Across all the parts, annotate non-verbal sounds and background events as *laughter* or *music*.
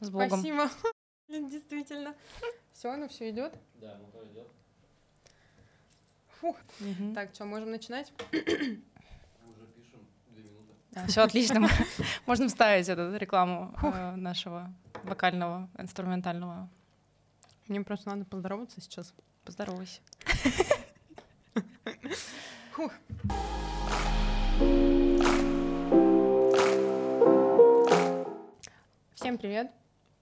С Богом. Спасибо. *laughs* Действительно. Все, ну все идет. Да, ну то идет. Фух. Мгм. Так, что, можем начинать? Уже пишем две минуты. Все отлично. *laughs* Можно вставить эту рекламу э, нашего вокального, инструментального. Мне просто надо поздороваться сейчас. Поздоровайся. *laughs* Фух. Всем привет.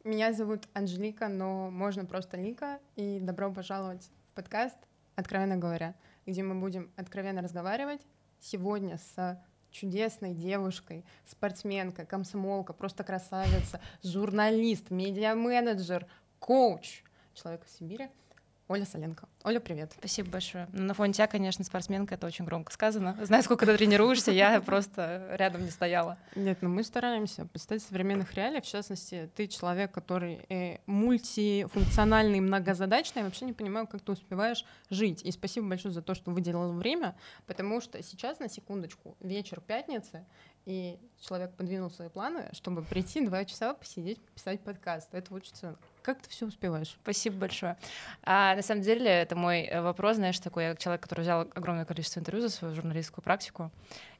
Меня зовут Анжелика, но можно просто Лика. И добро пожаловать в подкаст «Откровенно говоря», где мы будем откровенно разговаривать сегодня с чудесной девушкой, спортсменка, комсомолка, просто красавица, журналист, медиа-менеджер, коуч, человек в Сибири, Оля Соленко. Оля, привет. Спасибо большое. Ну, На фоне тебя, конечно, спортсменка, это очень громко сказано. Знаю, сколько ты тренируешься, я *laughs* просто рядом не стояла. Нет, ну мы стараемся представить современных реалий. В частности, ты человек, который э, мультифункциональный, многозадачный. Я вообще не понимаю, как ты успеваешь жить. И спасибо большое за то, что выделил время, потому что сейчас, на секундочку, вечер пятницы, и человек подвинул свои планы, чтобы прийти два часа посидеть, писать подкаст. Это очень ценно. Как ты все успеваешь? Спасибо большое. А, на самом деле, это мой э, вопрос, знаешь, такой, я человек, который взял огромное количество интервью за свою журналистскую практику.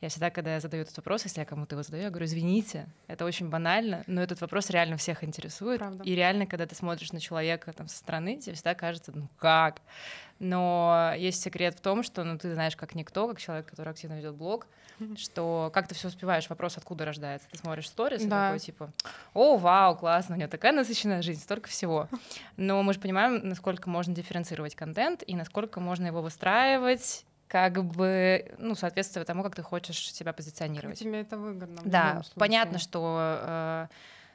Я всегда, когда я задаю этот вопрос, если я кому-то его задаю, я говорю, извините, это очень банально, но этот вопрос реально всех интересует. Правда. И реально, когда ты смотришь на человека там со стороны, тебе всегда кажется, ну как? Но есть секрет в том, что ну, ты знаешь как никто, как человек, который активно ведет блог, что как ты все успеваешь, вопрос откуда рождается. Ты смотришь сторис и Да. такой типа, о, вау, классно, у нее такая насыщенная жизнь, столько всего. Но мы же понимаем, насколько можно дифференцировать контент и насколько можно его выстраивать как бы, ну, соответствуя тому, как ты хочешь себя Как позиционировать. тебе это выгодно? Да, понятно, что... э,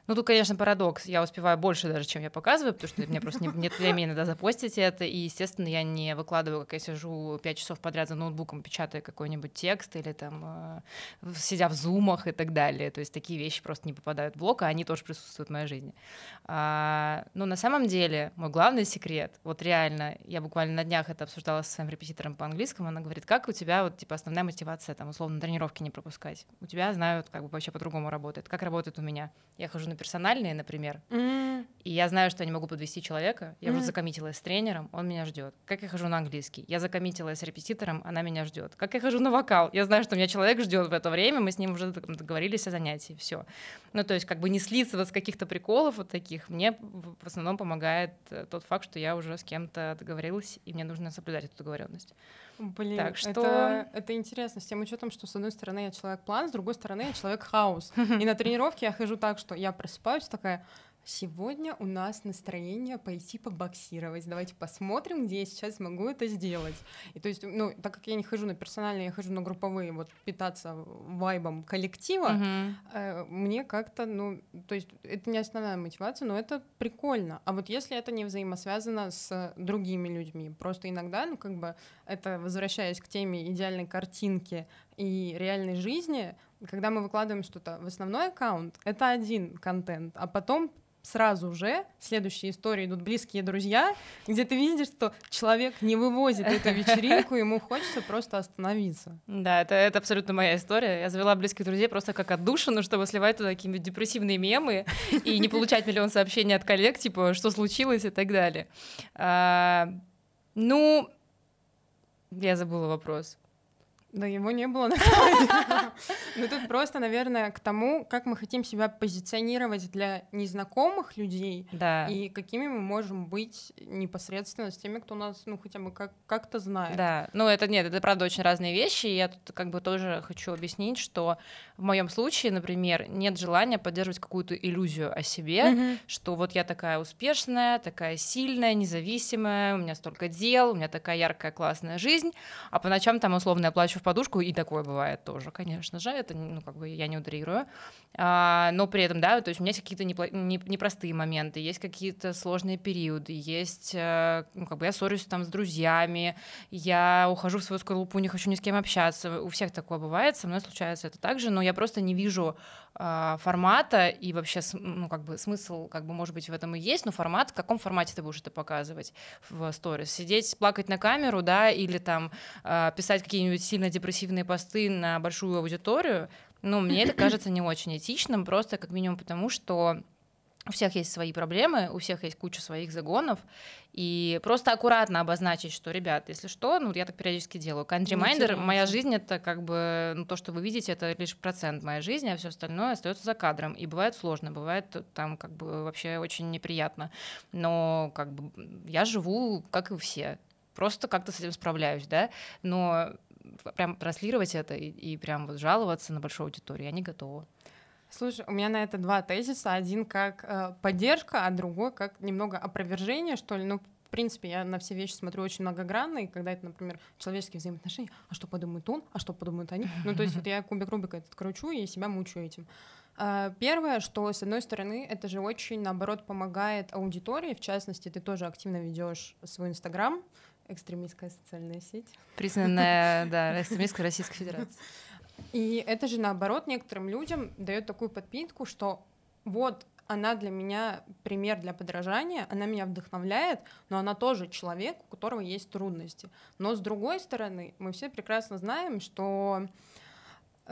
ну, тут, конечно, парадокс. Я успеваю больше даже, чем я показываю, потому что у меня просто не- нет времени иногда запостить это. И, естественно, я не выкладываю, как я сижу пять часов подряд за ноутбуком, печатая какой-нибудь текст или там в- сидя в зумах и так далее. То есть такие вещи просто не попадают в блог, а они тоже присутствуют в моей жизни. А, но на самом деле мой главный секрет, вот реально, я буквально на днях это обсуждала со своим репетитором по английскому, она говорит, как у тебя вот типа основная мотивация, там, условно, тренировки не пропускать? У тебя знают, как бы вообще по-другому работает. Как работает у меня? Я хожу на персональные, например, М, и я знаю, что я не могу подвести человека. Я уже Мгм. закоммитилась с тренером, он меня ждет. Как я хожу на английский? Я закоммитилась с репетитором, она меня ждет. Как я хожу на вокал? Я знаю, что меня человек ждет в это время, мы с ним уже дог- договорились о занятии, все. Ну, то есть, как бы не слиться вот с каких-то приколов вот таких, мне в в основном помогает э, тот факт, что я уже с кем-то договорилась, и мне нужно соблюдать эту договоренность. Блин, Так что- это, это интересно, с тем учетом, что с одной стороны я человек-план, с другой стороны я человек-хаос. *laughs* И на тренировке я хожу так, что я просыпаюсь такая, сегодня у нас настроение пойти побоксировать, давайте посмотрим, где я сейчас могу это сделать. И то есть, ну, так как я не хожу на персональные, я хожу на групповые, вот питаться вайбом коллектива, Мгм. э, мне как-то, ну, то есть это не основная мотивация, но это прикольно. А вот если это не взаимосвязано с другими людьми, просто иногда, ну, как бы, это возвращаясь к теме идеальной картинки и реальной жизни, когда мы выкладываем что-то в основной аккаунт, это один контент, а потом сразу же следующие истории идут близкие друзья, где ты видишь, что человек не вывозит эту *laughs* вечеринку, ему хочется просто остановиться. Да, это, это абсолютно моя история. Я завела близких друзей просто как отдушину, чтобы сливать туда какие-нибудь депрессивные мемы *laughs* и не получать миллион сообщений от коллег, типа, что случилось и так далее. А, ну, я забыла вопрос. Да его не было. Ну тут просто, наверное, к тому, как мы хотим себя позиционировать для незнакомых людей Да. и какими мы можем быть непосредственно с теми, кто нас, ну, хотя бы как- как-то знает. Да, ну это нет, это правда очень разные вещи. И я тут как бы тоже хочу объяснить, что в моем случае, например, нет желания поддерживать какую-то иллюзию о себе, что вот я такая успешная, такая сильная, независимая, у меня столько дел, у меня такая яркая, классная жизнь, а по ночам там условно я плачу в подушку, и такое бывает тоже, конечно же, это, ну, как бы я не утрирую, А, но при этом, да, то есть у меня есть какие-то непла- не- непростые моменты, есть какие-то сложные периоды, есть, э, ну, как бы я ссорюсь там с друзьями, я ухожу в свою скорлупу, не хочу ни с кем общаться, у всех такое бывает, со мной случается это также, но я просто не вижу а, формата и вообще, ну, как бы смысл, как бы, может быть, в этом и есть, но формат, в каком формате ты будешь это показывать в сторис? Сидеть, плакать на камеру, да, или там а, писать какие-нибудь сильно депрессивные посты на большую аудиторию, ну, мне это *clears throat* кажется не очень этичным, просто как минимум потому, что у всех есть свои проблемы, у всех есть куча своих загонов, и просто аккуратно обозначить, что, ребят, если что, ну, я так периодически делаю. Country Minder, моя жизнь — это как бы, ну, то, что вы видите, это лишь процент моей жизни, а все остальное остается за кадром. И бывает сложно, бывает там как бы вообще очень неприятно. Но как бы я живу, как и все. Просто как-то с этим справляюсь, да, но прям транслировать это и, и прям вот жаловаться на большую аудиторию я не готова. Слушай, у меня на это два тезиса. Один как э, поддержка, а другой как немного опровержение, что ли. Ну, в принципе, я на все вещи смотрю очень многогранно, и когда это, например, человеческие взаимоотношения, а что подумает он, а что подумают они? Ну, то есть вот я кубик Рубика этот кручу и себя мучаю этим. А, первое, что, с одной стороны, это же очень, наоборот, помогает аудитории, в частности, ты тоже активно ведешь свой Инстаграм, экстремистская социальная сеть. Признанная, *laughs* да, экстремистской Российской Федерации. И это же наоборот некоторым людям дает такую подпитку, что вот она для меня пример для подражания, она меня вдохновляет, но она тоже человек, у которого есть трудности. Но с другой стороны, мы все прекрасно знаем, что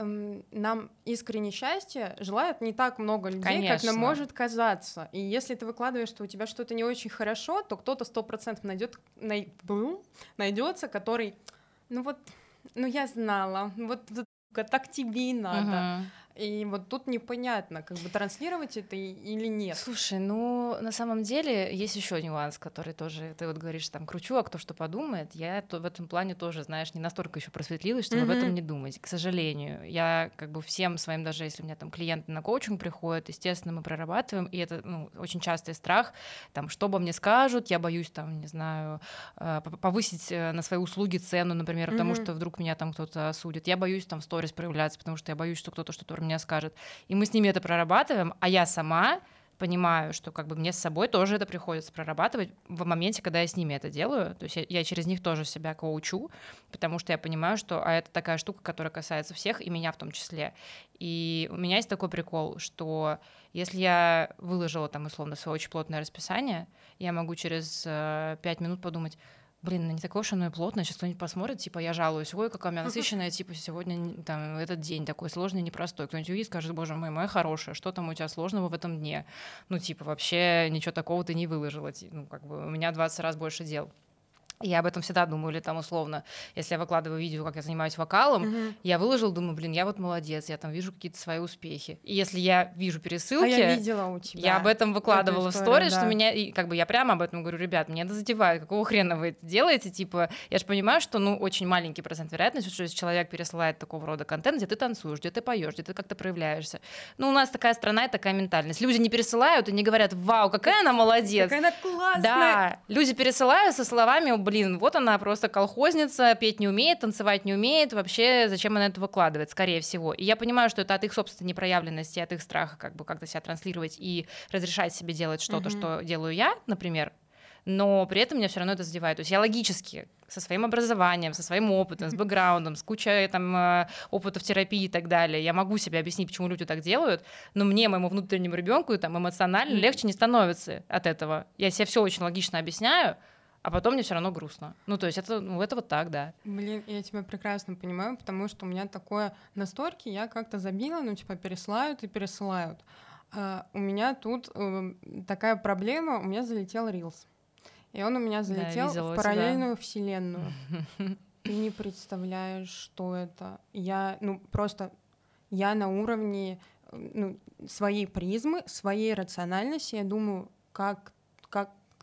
нам искренне счастье желают не так много людей, Конечно. как нам может казаться. И если ты выкладываешь, что у тебя что-то не очень хорошо, то кто-то сто процентов найдет, най, найдется, который, ну вот, ну я знала, вот, вот так тебе и надо. Угу. И вот тут непонятно, как бы транслировать это или нет. Слушай, ну на самом деле есть еще нюанс, который тоже ты вот говоришь там кручу, а кто что подумает. Я в этом плане тоже, знаешь, не настолько еще просветлилась, чтобы mm-hmm. об этом не думать. К сожалению, я как бы всем своим, даже если у меня там клиенты на коучинг приходят, естественно, мы прорабатываем, и это ну, очень частый страх, там, что обо мне скажут, я боюсь там, не знаю, э, повысить э, на свои услуги цену, например, потому mm-hmm. что вдруг меня там кто-то осудит. Я боюсь там в сторис проявляться, потому что я боюсь, что кто-то что-то мне скажет. И мы с ними это прорабатываем, а я сама понимаю, что как бы мне с собой тоже это приходится прорабатывать в моменте, когда я с ними это делаю. То есть я, я через них тоже себя коучу, потому что я понимаю, что а это такая штука, которая касается всех, и меня в том числе. И у меня есть такой прикол, что если я выложила там условно свое очень плотное расписание, я могу через э, минут подумать, блин, ну не такое уж оно и плотное, сейчас кто-нибудь посмотрит, типа, я жалуюсь, ой, какая у меня *laughs* насыщенная, типа, сегодня, там, этот день такой сложный, непростой. Кто-нибудь увидит, скажет, боже мой, моя хорошая, что там у тебя сложного в этом дне? Ну, типа, вообще ничего такого ты не выложила, ну, как бы, у меня 20 раз больше дел. Я об этом всегда думаю, или там условно, если я выкладываю видео, как я занимаюсь вокалом, mm-hmm. я выложил, думаю, блин, я вот молодец, я там вижу какие-то свои успехи. И если я вижу пересылки, а я видела у тебя. Я об этом выкладывала историю, в сторис, да. что меня, и как бы я прямо об этом говорю, ребят, меня это задевает, какого хрена вы это делаете, типа, я же понимаю, что, ну, очень маленький процент вероятности, что если человек пересылает такого рода контент, где ты танцуешь, где ты поешь, где ты как-то проявляешься. Ну, у нас такая страна и такая ментальность. Люди не пересылают и не говорят, вау, какая она молодец. Какая она классная. Да, люди пересылают со словами, блин, вот она просто колхозница, петь не умеет, танцевать не умеет, вообще зачем она это выкладывает, скорее всего. И я понимаю, что это от их собственной непроявленности, от их страха как бы как-то себя транслировать и разрешать себе делать что-то, mm-hmm. что делаю я, например, но при этом меня все равно это задевает. То есть я логически со своим образованием, со своим опытом, с бэкграундом, с кучей там э, опыта в терапии и так далее, я могу себе объяснить, почему люди так делают, но мне, моему внутреннему ребенку, там эмоционально легче не становится от этого. Я себе все очень логично объясняю, а потом мне все равно грустно. Ну, то есть это, ну, это вот так, да. Блин, я тебя прекрасно понимаю, потому что у меня такое на сторке, я как-то забила, ну, типа, пересылают и пересылают. А у меня тут э, такая проблема, у меня залетел Рилс. И он у меня залетел да, в параллельную тебя. вселенную. *laughs* Ты не представляешь, что это. Я, ну, просто я на уровне ну, своей призмы, своей рациональности, я думаю, как,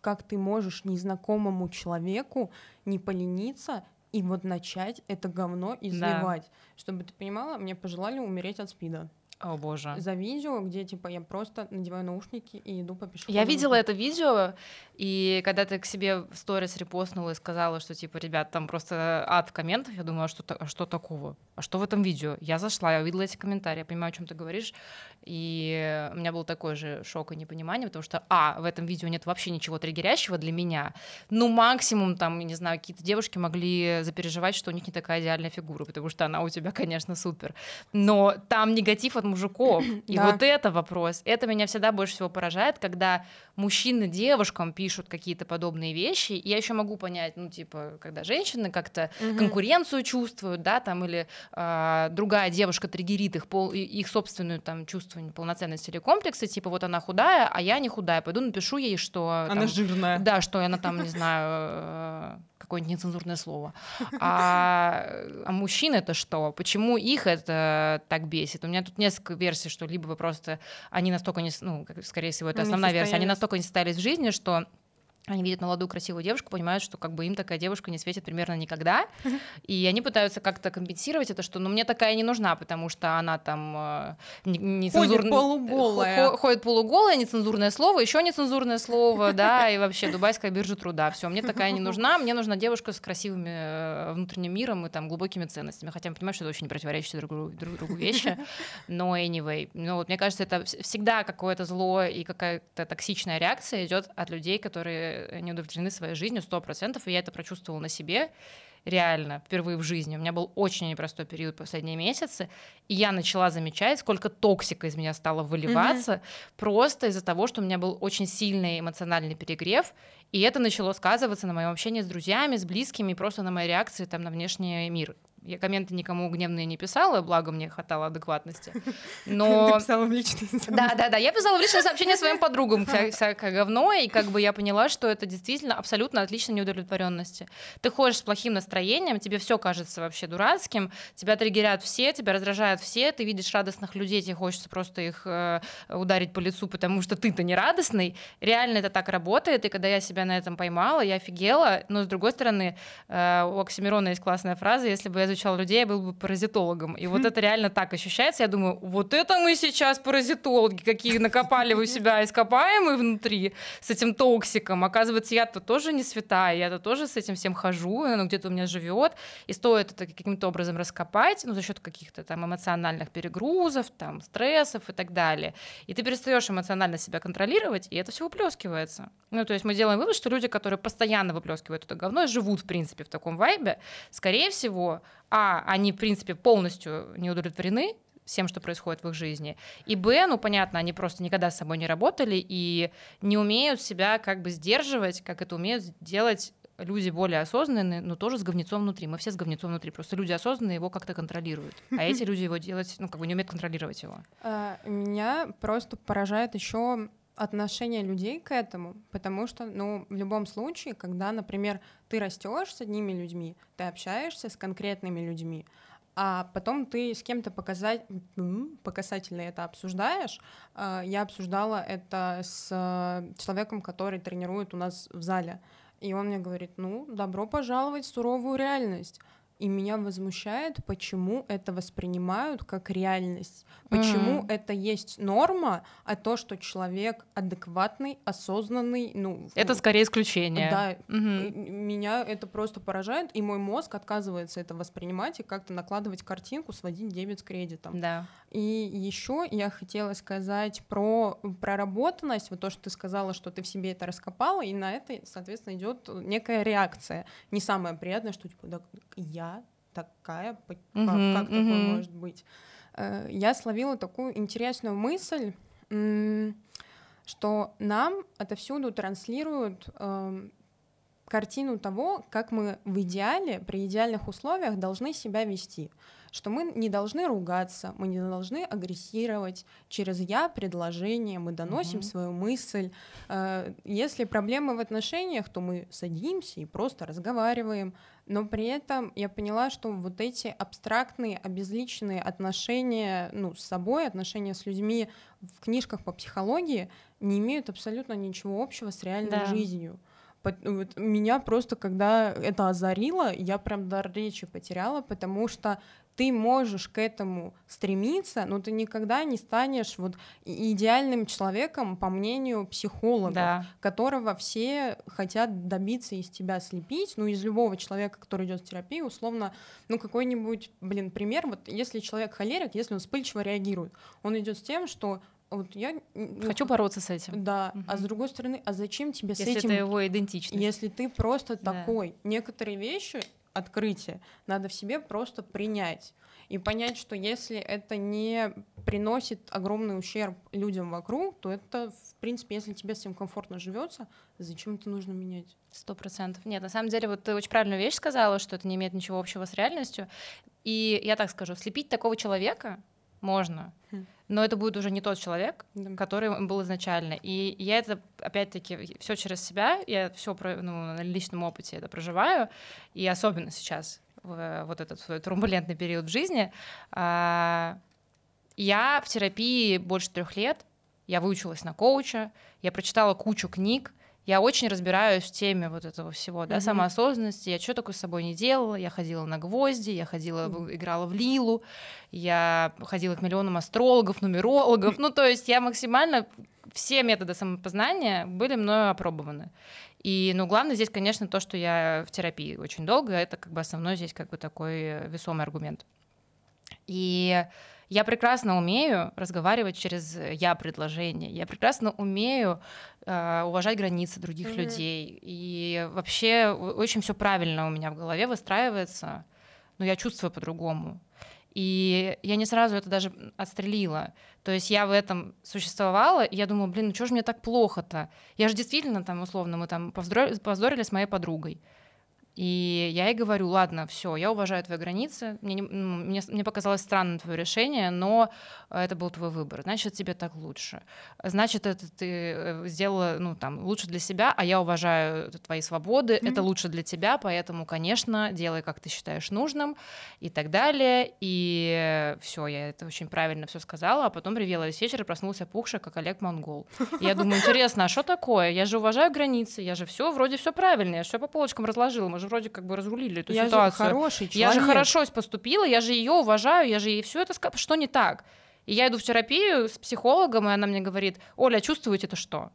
как ты можешь незнакомому человеку не полениться и вот начать это говно изливать. Да. Чтобы ты понимала, мне пожелали умереть от спида. О боже. За видео, где типа я просто надеваю наушники и иду по пешеходу. Я видела это видео, и когда ты к себе в сторис репостнула и сказала, что типа, ребят, там просто ад в комментах, я думаю, а что, а что такого? А что в этом видео? Я зашла, я увидела эти комментарии, я понимаю, о чем ты говоришь, и у меня был такой же шок и непонимание, потому что, а, в этом видео нет вообще ничего триггерящего для меня, ну максимум там, не знаю, какие-то девушки могли запереживать, что у них не такая идеальная фигура, потому что она у тебя, конечно, супер, но там негатив от мужиков. *clears throat* И Да. вот это вопрос. Это меня всегда больше всего поражает, когда мужчины девушкам пишут какие-то подобные вещи. И я еще могу понять, ну, типа, когда женщины как-то конкуренцию чувствуют, да, там, или а, другая девушка триггерит их, пол, их собственную там чувство неполноценности или комплекса, типа, вот она худая, а я не худая, пойду напишу ей, что... Она там, жирная. да, что она там, не знаю, какое-нибудь нецензурное слово. А, а мужчины это что? Почему их это так бесит? У меня тут несколько версий, что либо просто они настолько не, ну, скорее всего, это Не основная версия, они настолько не состоялись в жизни, что они видят молодую красивую девушку, понимают, что как бы им такая девушка не светит примерно никогда, и они пытаются как-то компенсировать это, что ну мне такая не нужна, потому что она там э, не- нецензурно- полуголая. хо- ходит полуголая, нецензурное слово, еще нецензурное слово, *laughs* да, и вообще дубайская биржа труда. Все, мне такая не нужна, мне нужна девушка с красивыми э, внутренним миром и там глубокими ценностями. Хотя я понимаю, что это очень противоречащие друг, другу- друг другу вещи, *laughs* но anyway. Ну вот мне кажется, это вс- всегда какое-то зло и какая-то токсичная реакция идет от людей, которые не удовлетворены своей жизнью сто процентов, и я это прочувствовала на себе реально, впервые в жизни. У меня был очень непростой период последние месяцы, и я начала замечать, сколько токсика из меня стало выливаться, просто из-за того, что у меня был очень сильный эмоциональный перегрев, и это начало сказываться на моем общении с друзьями, с близкими, и просто на моей реакции там, на внешний мир. Я комменты никому гневные не писала, благо мне хватало адекватности. *laughs* Но... Ты писала в личные Да, да, да. Я писала в личное сообщение *laughs* своим подругам вся- всякое говно, и как бы я поняла, что это действительно абсолютно отлично неудовлетворенности. Ты ходишь с плохим настроением, тебе все кажется вообще дурацким, тебя триггерят все, тебя раздражают все, ты видишь радостных людей, тебе хочется просто их э, ударить по лицу, потому что ты-то не радостный. Реально это так работает, и когда я себя на этом поймала, я офигела. Но с другой стороны, э, у Оксимирона есть классная фраза, если бы я изучал людей, я был бы паразитологом. И вот это реально так ощущается. Я думаю, вот это мы сейчас паразитологи, какие накопали у себя ископаемые внутри с этим токсиком. Оказывается, я-то тоже не святая, я-то тоже с этим всем хожу, оно где-то у меня живет. И стоит это каким-то образом раскопать, ну, за счет каких-то там эмоциональных перегрузов, там, стрессов и так далее. И ты перестаешь эмоционально себя контролировать, и это все выплескивается. Ну, то есть мы делаем вывод, что люди, которые постоянно выплескивают это говно и живут, в принципе, в таком вайбе, скорее всего, а, они, в принципе, полностью не удовлетворены всем, что происходит в их жизни. И Б, ну, понятно, они просто никогда с собой не работали и не умеют себя как бы сдерживать, как это умеют делать люди более осознанные, но тоже с говнецом внутри. Мы все с говнецом внутри. Просто люди осознанные его как-то контролируют. А эти *laughs* люди его делать, ну, как бы не умеют контролировать его. А, Меня просто поражает еще отношение людей к этому, потому что, ну, в любом случае, когда, например, ты растешь с одними людьми, ты общаешься с конкретными людьми, а потом ты с кем-то показать, показательно это обсуждаешь. А, Я обсуждала это с э, человеком, который тренирует у нас в зале. И он мне говорит, ну, добро пожаловать в суровую реальность. И меня возмущает, почему это воспринимают как реальность. Почему Мгм. это есть норма, а то, что человек адекватный, осознанный, ну... Это скорее исключение. Да, и меня это просто поражает, и мой мозг отказывается это воспринимать и как-то накладывать картинку, сводить дебет с кредитом. Да. И еще я хотела сказать про проработанность, вот то, что ты сказала, что ты в себе это раскопала, и на это, соответственно, идет некая реакция. Не самое приятное, что типа, да, я такая, как, Мгм, как такое мгм. может быть? Э, Я словила такую интересную мысль, что нам отовсюду транслируют эм, картину того, как мы в идеале, при идеальных условиях должны себя вести. Что мы не должны ругаться, мы не должны агрессировать через я предложение, мы доносим Мгм. свою мысль. Э, Если проблемы в отношениях, то мы садимся и просто разговариваем. Но при этом я поняла, что вот эти абстрактные, обезличенные отношения ну, с собой, отношения с людьми в книжках по психологии не имеют абсолютно ничего общего с реальной Да. жизнью. Вот меня просто, когда это озарило, я прям дар речи потеряла, потому что ты можешь к этому стремиться, но ты никогда не станешь вот идеальным человеком, по мнению психологов Да. которого все хотят добиться из тебя слепить, ну, из любого человека, который идет в терапию, условно, ну, какой-нибудь, блин, пример, вот если человек холерик, если он вспыльчиво реагирует, он идет с тем, что вот я... ну, Хочу бороться с этим. Да, а с другой стороны, а зачем тебе с Если этим... это его идентичность. Если ты просто Да. такой, некоторые вещи, открытия, надо в себе просто принять. и понять, что если это не приносит огромный ущерб людям вокруг, то это, в принципе, если тебе с этим комфортно живется, зачем это нужно менять? Сто процентов. Нет, на самом деле, вот ты очень правильную вещь сказала, что это не имеет ничего общего с реальностью. И я так скажу, слепить такого человека можно, хм. Но это будет уже не тот человек, да. который был изначально. И я это, опять-таки, все через себя, я все ну, на личном опыте это проживаю, и особенно сейчас, в вот этот свой турбулентный период в жизни, а, я в терапии больше трех лет, я выучилась на коуча, я прочитала кучу книг, я очень разбираюсь в теме вот этого всего, да, mm-hmm. самоосознанности. Я что такое с собой не делала? Я ходила на гвозди, я ходила, mm-hmm. играла в лилу, я ходила к миллионам астрологов, нумерологов. Ну, то есть я максимально все методы самопознания были мною опробованы. И, ну, главное здесь, конечно, то, что я в терапии очень долго, это как бы основной здесь как бы такой весомый аргумент. И я прекрасно умею разговаривать через я предложение. Я прекрасно умею э, уважать границы других mm-hmm. людей. И вообще очень все правильно у меня в голове выстраивается, но я чувствую по-другому. И я не сразу это даже отстрелила. То есть я в этом существовала, и я думала, блин, ну что же мне так плохо-то? Я же действительно там, условно, мы там повздорили с моей подругой. И я ей говорю, ладно, все, я уважаю твои границы, мне, не, мне, мне показалось странным твое решение, но это был твой выбор, значит, тебе так лучше. Значит, это ты э, сделала, ну, там, лучше для себя, а я уважаю твои свободы, mm-hmm. это лучше для тебя, поэтому, конечно, делай, как ты считаешь нужным, и так далее. И все, я это очень правильно все сказала, а потом ревела весь вечер и проснулся пухший, как Олег Монгол. И я думаю, интересно, а что такое? Я же уважаю границы, я же все, вроде все правильно, я все по полочкам разложила, мы же вроде как бы разрулили эту я ситуацию. Же хороший человек. Я же хорошо поступила, я же ее уважаю, я же ей все это сказала. Что не так? И я иду в терапию с психологом, и она мне говорит, Оля, чувствуете это что?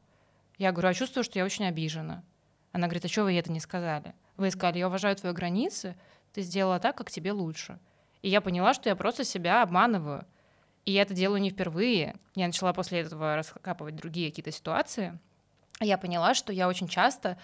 Я говорю, а чувствую, что я очень обижена. Она говорит, а что вы ей это не сказали? Вы сказали, я уважаю твои границы, ты сделала так, как тебе лучше. И я поняла, что я просто себя обманываю. И я это делаю не впервые. Я начала после этого раскапывать другие какие-то ситуации. Я поняла, что я очень часто,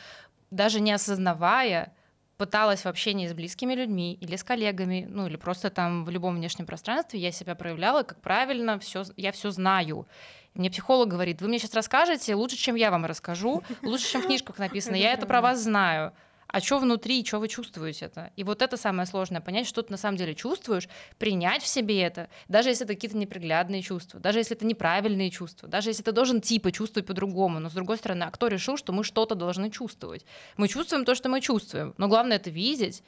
даже не осознавая, пыталась в общении с близкими людьми или с коллегами, ну или просто там в любом внешнем пространстве я себя проявляла, как правильно, все, я все знаю. Мне психолог говорит, вы мне сейчас расскажете лучше, чем я вам расскажу, лучше, чем в книжках написано, я это про вас знаю а что внутри, что вы чувствуете это. И вот это самое сложное, понять, что ты на самом деле чувствуешь, принять в себе это, даже если это какие-то неприглядные чувства, даже если это неправильные чувства, даже если ты должен типа чувствовать по-другому, но с другой стороны, а кто решил, что мы что-то должны чувствовать? Мы чувствуем то, что мы чувствуем, но главное это видеть,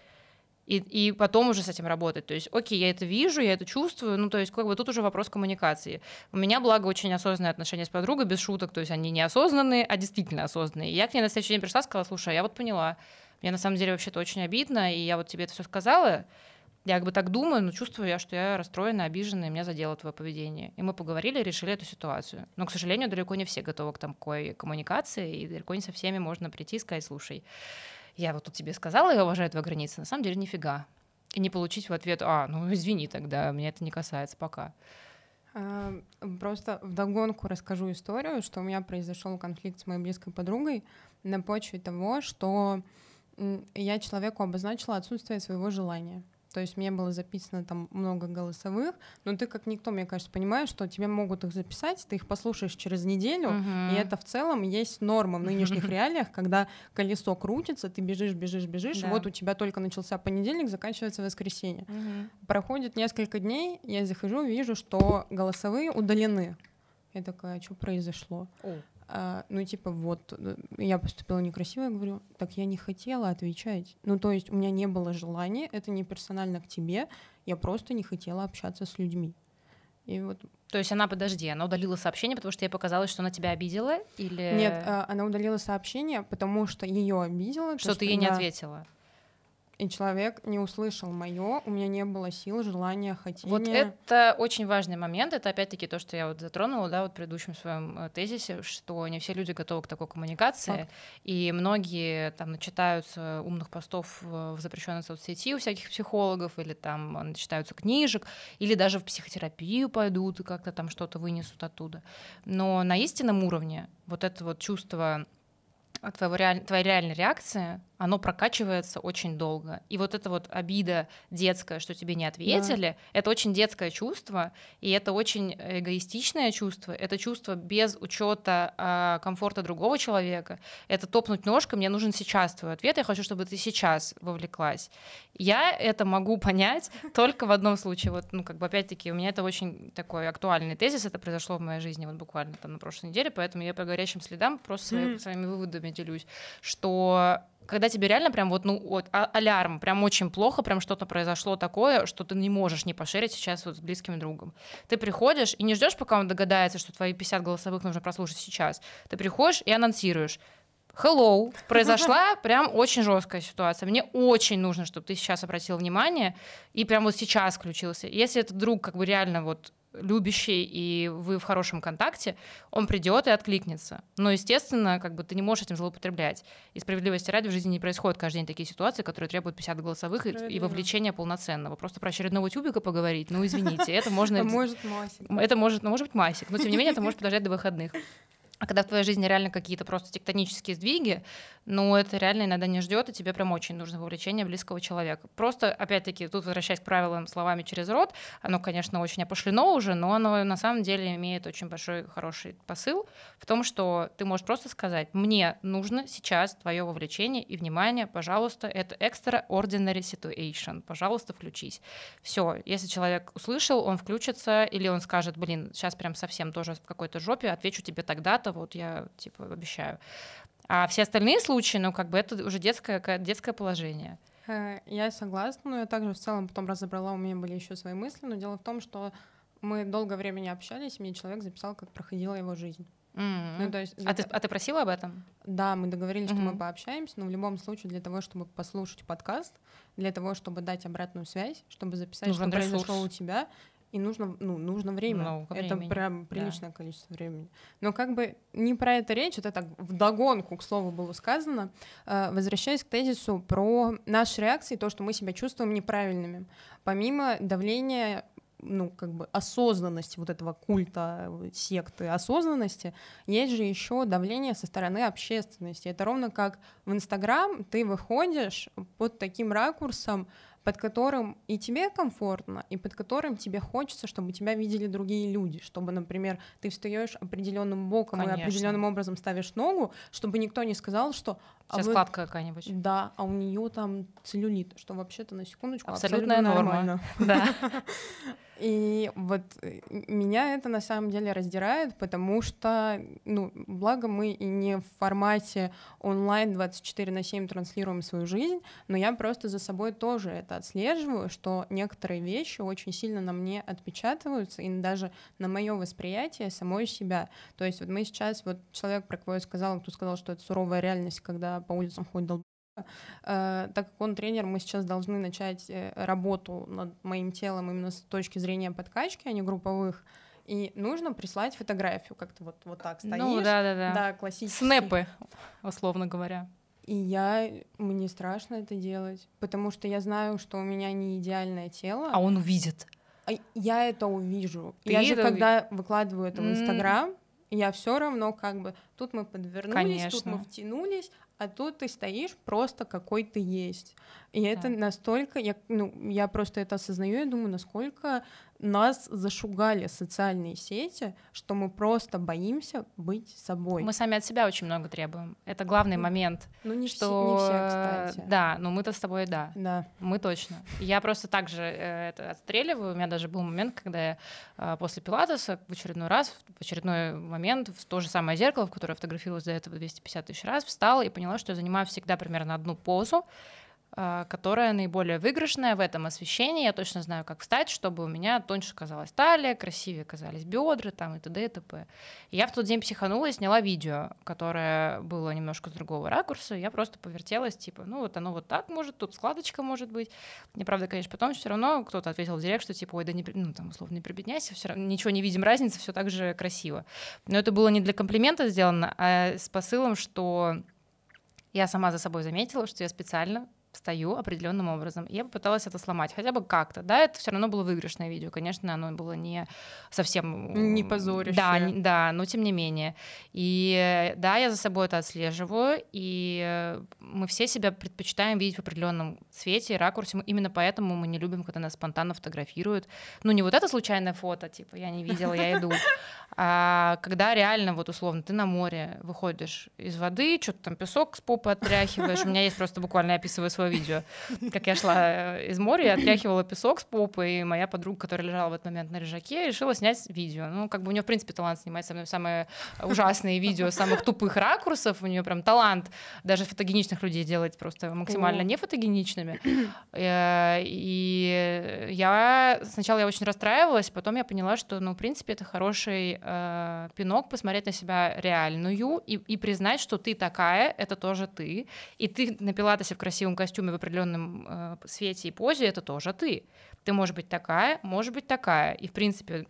и, и потом уже с этим работать. То есть, окей, я это вижу, я это чувствую, ну, то есть, как бы тут уже вопрос коммуникации. У меня, благо, очень осознанные отношения с подругой, без шуток, то есть они не осознанные, а действительно осознанные. И я к ней на следующий день пришла, сказала, слушай, а я вот поняла, мне на самом деле вообще-то очень обидно, и я вот тебе это все сказала, я как бы так думаю, но чувствую я, что я расстроена, обижена, и меня задело твое поведение. И мы поговорили, решили эту ситуацию. Но, к сожалению, далеко не все готовы к такой коммуникации, и далеко не со всеми можно прийти и сказать, слушай, я вот тут тебе сказала, я уважаю твои границы, на самом деле нифига. И не получить в ответ, а, ну извини тогда, меня это не касается пока. А, просто вдогонку расскажу историю, что у меня произошел конфликт с моей близкой подругой на почве того, что я человеку обозначила отсутствие своего желания. То есть мне было записано там много голосовых, но ты как никто, мне кажется, понимаешь, что тебе могут их записать, ты их послушаешь через неделю, uh-huh. и это в целом есть норма в нынешних *laughs* реалиях, когда колесо крутится, ты бежишь, бежишь, бежишь, да. вот у тебя только начался понедельник, заканчивается воскресенье. Uh-huh. Проходит несколько дней, я захожу, вижу, что голосовые удалены. Я такая, а что произошло? Oh а, ну, типа, вот, э, я поступила некрасиво, я говорю, так я не хотела отвечать. Ну, то есть у меня не было желания, это не персонально к тебе, я просто не хотела общаться с людьми. И вот... То есть она, подожди, она удалила сообщение, потому что ей показалось, что она тебя обидела? Или... Нет, а, она удалила сообщение, потому что ее обидела. Что ты ей она... не ответила? И человек не услышал мое, у меня не было сил, желания, хотения. Вот это очень важный момент, это опять-таки то, что я вот затронула, да, вот в предыдущем своем э, тезисе, что не все люди готовы к такой коммуникации, Факт. и многие там начитаются умных постов в запрещенной соцсети у всяких психологов, или там начитаются книжек, или даже в психотерапию пойдут и как-то там что-то вынесут оттуда. Но на истинном уровне вот это вот чувство твоего реаль... твоей реальной реакции, оно прокачивается очень долго. И вот эта вот обида детская, что тебе не ответили, да. это очень детское чувство, и это очень эгоистичное чувство, это чувство без учета а, комфорта другого человека, это топнуть ножкой, мне нужен сейчас твой ответ, я хочу, чтобы ты сейчас вовлеклась. Я это могу понять только в одном случае, вот, ну, как бы, опять-таки, у меня это очень такой актуальный тезис, это произошло в моей жизни вот буквально там на прошлой неделе, поэтому я по горячим следам просто своими выводами делюсь, что когда тебе реально прям вот, ну, вот, а, алярм, прям очень плохо, прям что-то произошло такое, что ты не можешь не пошерить сейчас вот с близким другом. Ты приходишь и не ждешь, пока он догадается, что твои 50 голосовых нужно прослушать сейчас. Ты приходишь и анонсируешь. Hello, *laughs* произошла прям очень жесткая ситуация. Мне очень нужно, чтобы ты сейчас обратил внимание и прям вот сейчас включился. Если этот друг как бы реально вот любящий, и вы в хорошем контакте, он придет и откликнется. Но, естественно, как бы ты не можешь этим злоупотреблять. И справедливости ради в жизни не происходит каждый день такие ситуации, которые требуют 50 голосовых и, и вовлечения полноценного. Просто про очередного тюбика поговорить, ну, извините, это *laughs* можно... Это может масик. Это может, ну, может быть масик, но, тем не менее, это может подождать до выходных. А когда в твоей жизни реально какие-то просто тектонические сдвиги, ну, это реально иногда не ждет, и тебе прям очень нужно вовлечение близкого человека. Просто, опять-таки, тут возвращаясь к правилам словами через рот, оно, конечно, очень опошлено уже, но оно на самом деле имеет очень большой хороший посыл в том, что ты можешь просто сказать, мне нужно сейчас твое вовлечение и внимание, пожалуйста, это extraordinary situation, пожалуйста, включись. Все, если человек услышал, он включится, или он скажет, блин, сейчас прям совсем тоже в какой-то жопе, отвечу тебе тогда-то, это вот я типа обещаю. А все остальные случаи, ну, как бы это уже детское, детское положение. Э, я согласна, но я также в целом потом разобрала, у меня были еще свои мысли, но дело в том, что мы долгое время не общались, и мне человек записал, как проходила его жизнь. Mm-hmm. Ну, то есть а, ты, а ты просила об этом? Да, мы договорились, mm-hmm. что мы пообщаемся, но в любом случае для того, чтобы послушать подкаст, для того, чтобы дать обратную связь, чтобы записать, Нужен что ресурс. произошло у тебя, и нужно, ну, нужно время. Много это времени. прям приличное да. количество времени. Но как бы не про это речь, это так вдогонку, к слову, было сказано. Э, возвращаясь к тезису про наши реакции, то, что мы себя чувствуем неправильными. Помимо давления ну, как бы осознанности вот этого культа секты осознанности, есть же еще давление со стороны общественности. Это ровно как в Инстаграм ты выходишь под таким ракурсом, под которым и тебе комфортно, и под которым тебе хочется, чтобы тебя видели другие люди, чтобы, например, ты встаешь определенным боком Конечно. и определенным образом ставишь ногу, чтобы никто не сказал, что а Вся вы... складка какая-нибудь. Да, а у нее там целлюлит, что вообще-то на секундочку абсолютная абсолютно норма. Нормально. *laughs* Да. *laughs* И вот э, меня это на самом деле раздирает, потому что, ну, благо мы и не в формате онлайн 24 на 7 транслируем свою жизнь, но я просто за собой тоже это отслеживаю, что некоторые вещи очень сильно на мне отпечатываются и даже на мое восприятие самой себя. То есть вот мы сейчас, вот человек, про кого я сказала, кто сказал, что это суровая реальность, когда по улицам ходит Э, так как он тренер, мы сейчас должны начать э, работу над моим телом именно с точки зрения подкачки, а не групповых. И нужно прислать фотографию, как-то вот, вот так ну стоишь. Ну, да, да, классический. Снэпы, условно говоря. И я, мне страшно это делать, потому что я знаю, что у меня не идеальное тело. А он увидит. А я это увижу. Ты я же, когда ув... выкладываю это в Инстаграм, я все равно как бы тут мы подвернулись, Конечно. тут мы втянулись, а тут ты стоишь просто какой ты есть. И да. это настолько, я, ну, я просто это осознаю, я думаю, насколько нас зашугали социальные сети, что мы просто боимся быть собой. Мы сами от себя очень много требуем. Это главный ну, момент. Ну, не, что... все, не все, кстати. Да, но мы-то с тобой, да. Да. Мы точно. Я просто также э, это отстреливаю. У меня даже был момент, когда я э, после пилатеса в очередной раз, в очередной момент в то же самое зеркало, в которое фотографировалась до этого 250 тысяч раз, встала и поняла, что я занимаю всегда примерно одну позу, а, которая наиболее выигрышная в этом освещении. Я точно знаю, как встать, чтобы у меня тоньше казалась талия, красивее казались бедра там, и т.д. и т.п. Я в тот день психанула и сняла видео, которое было немножко с другого ракурса. Я просто повертелась, типа, ну вот оно вот так может, тут складочка может быть. Мне правда, конечно, потом все равно кто-то ответил в директ, что типа, ой, да не, ну там, условно, не прибедняйся, все равно ничего не видим разницы, все так же красиво. Но это было не для комплимента сделано, а с посылом, что я сама за собой заметила, что я специально стою определенным образом. И я попыталась это сломать, хотя бы как-то. Да, это все равно было выигрышное видео. Конечно, оно было не совсем... Не позорище. Да, не- да, но тем не менее. И да, я за собой это отслеживаю, и мы все себя предпочитаем видеть в определенном свете и ракурсе. Именно поэтому мы не любим, когда нас спонтанно фотографируют. Ну, не вот это случайное фото, типа, я не видела, я иду. *laughs* А когда реально, вот условно, ты на море выходишь из воды, что-то там песок с попы отряхиваешь. У меня есть просто буквально, я описываю свое видео, как я шла э, из моря, я отряхивала песок с попы, и моя подруга, которая лежала в этот момент на лежаке, решила снять видео. Ну, как бы у нее, в принципе, талант снимать самые, самые ужасные видео самых тупых ракурсов, у нее прям талант даже фотогеничных людей делать просто максимально не фотогеничными. Э, И я сначала я очень расстраивалась, потом я поняла, что, ну, в принципе, это хороший э, пинок посмотреть на себя реальную и, и признать, что ты такая, это тоже ты, и ты на пилатесе в красивом костюме в определенном э, свете и позе, это тоже ты. Ты можешь быть такая, может быть такая, и в принципе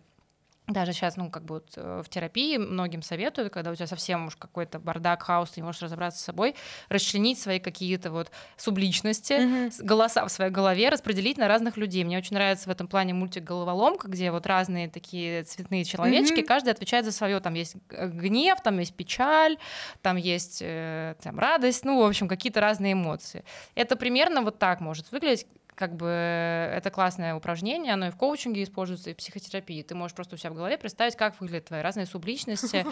даже сейчас, ну, как бы вот э, в терапии многим советуют, когда у тебя совсем уж какой-то бардак, хаос, ты не можешь разобраться с собой, расчленить свои какие-то вот субличности, с- голоса в своей голове распределить на разных людей. Мне очень нравится в этом плане мультик «Головоломка», где вот разные такие цветные человечки, Мгм. каждый отвечает за свое. Там есть гнев, там есть печаль, там есть э, там, радость, ну, в общем, какие-то разные эмоции. Это примерно вот так может выглядеть как бы это классное упражнение, оно и в коучинге используется, и в психотерапии. Ты можешь просто у себя в голове представить, как выглядят твои разные субличности.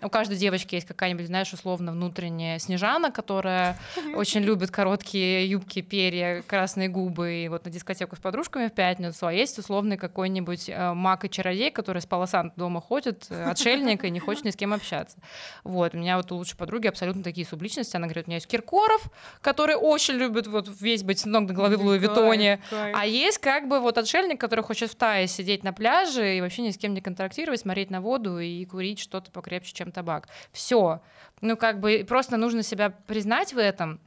У каждой девочки есть какая-нибудь, знаешь, условно внутренняя Снежана, которая очень любит короткие юбки, перья, красные губы, и вот на дискотеку с подружками в пятницу, а есть условный какой-нибудь э, маг и чародей, который с полосан дома ходит, э, отшельник, и не хочет ни с кем общаться. Вот, у меня вот у лучшей подруги абсолютно такие субличности. Она говорит, у меня есть Киркоров, который очень любит вот весь быть с ног до головы в Луи Виттоне, Кайф. а есть как бы вот отшельник, который хочет в Тае сидеть на пляже и вообще ни с кем не контактировать, смотреть на воду и курить что-то покрепче, чем табак. Все. Ну, как бы просто нужно себя признать в этом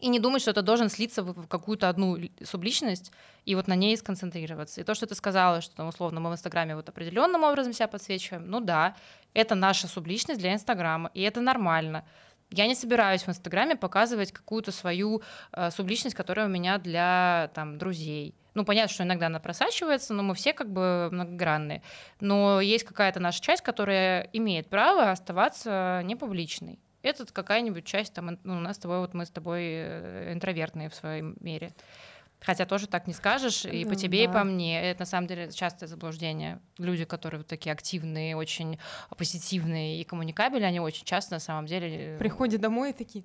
и не думать, что это должен слиться в какую-то одну субличность и вот на ней сконцентрироваться. И то, что ты сказала, что там, условно мы в Инстаграме вот определенным образом себя подсвечиваем, ну да, это наша субличность для Инстаграма, и это нормально. Я не собираюсь в Инстаграме показывать какую-то свою э, субличность, которая у меня для там, друзей. Ну, понятно, что иногда она просачивается, но мы все как бы многогранные. Но есть какая-то наша часть, которая имеет право оставаться непубличной. Это какая-нибудь часть, там, ну, у нас с тобой, вот мы с тобой э, интровертные в своей мере. Хотя тоже так не скажешь, и по Ну, тебе, и да. по мне. Это на самом деле частое заблуждение. Люди, которые вот такие активные, очень позитивные и коммуникабельные, они очень часто на самом деле... э, Приходят домой и такие,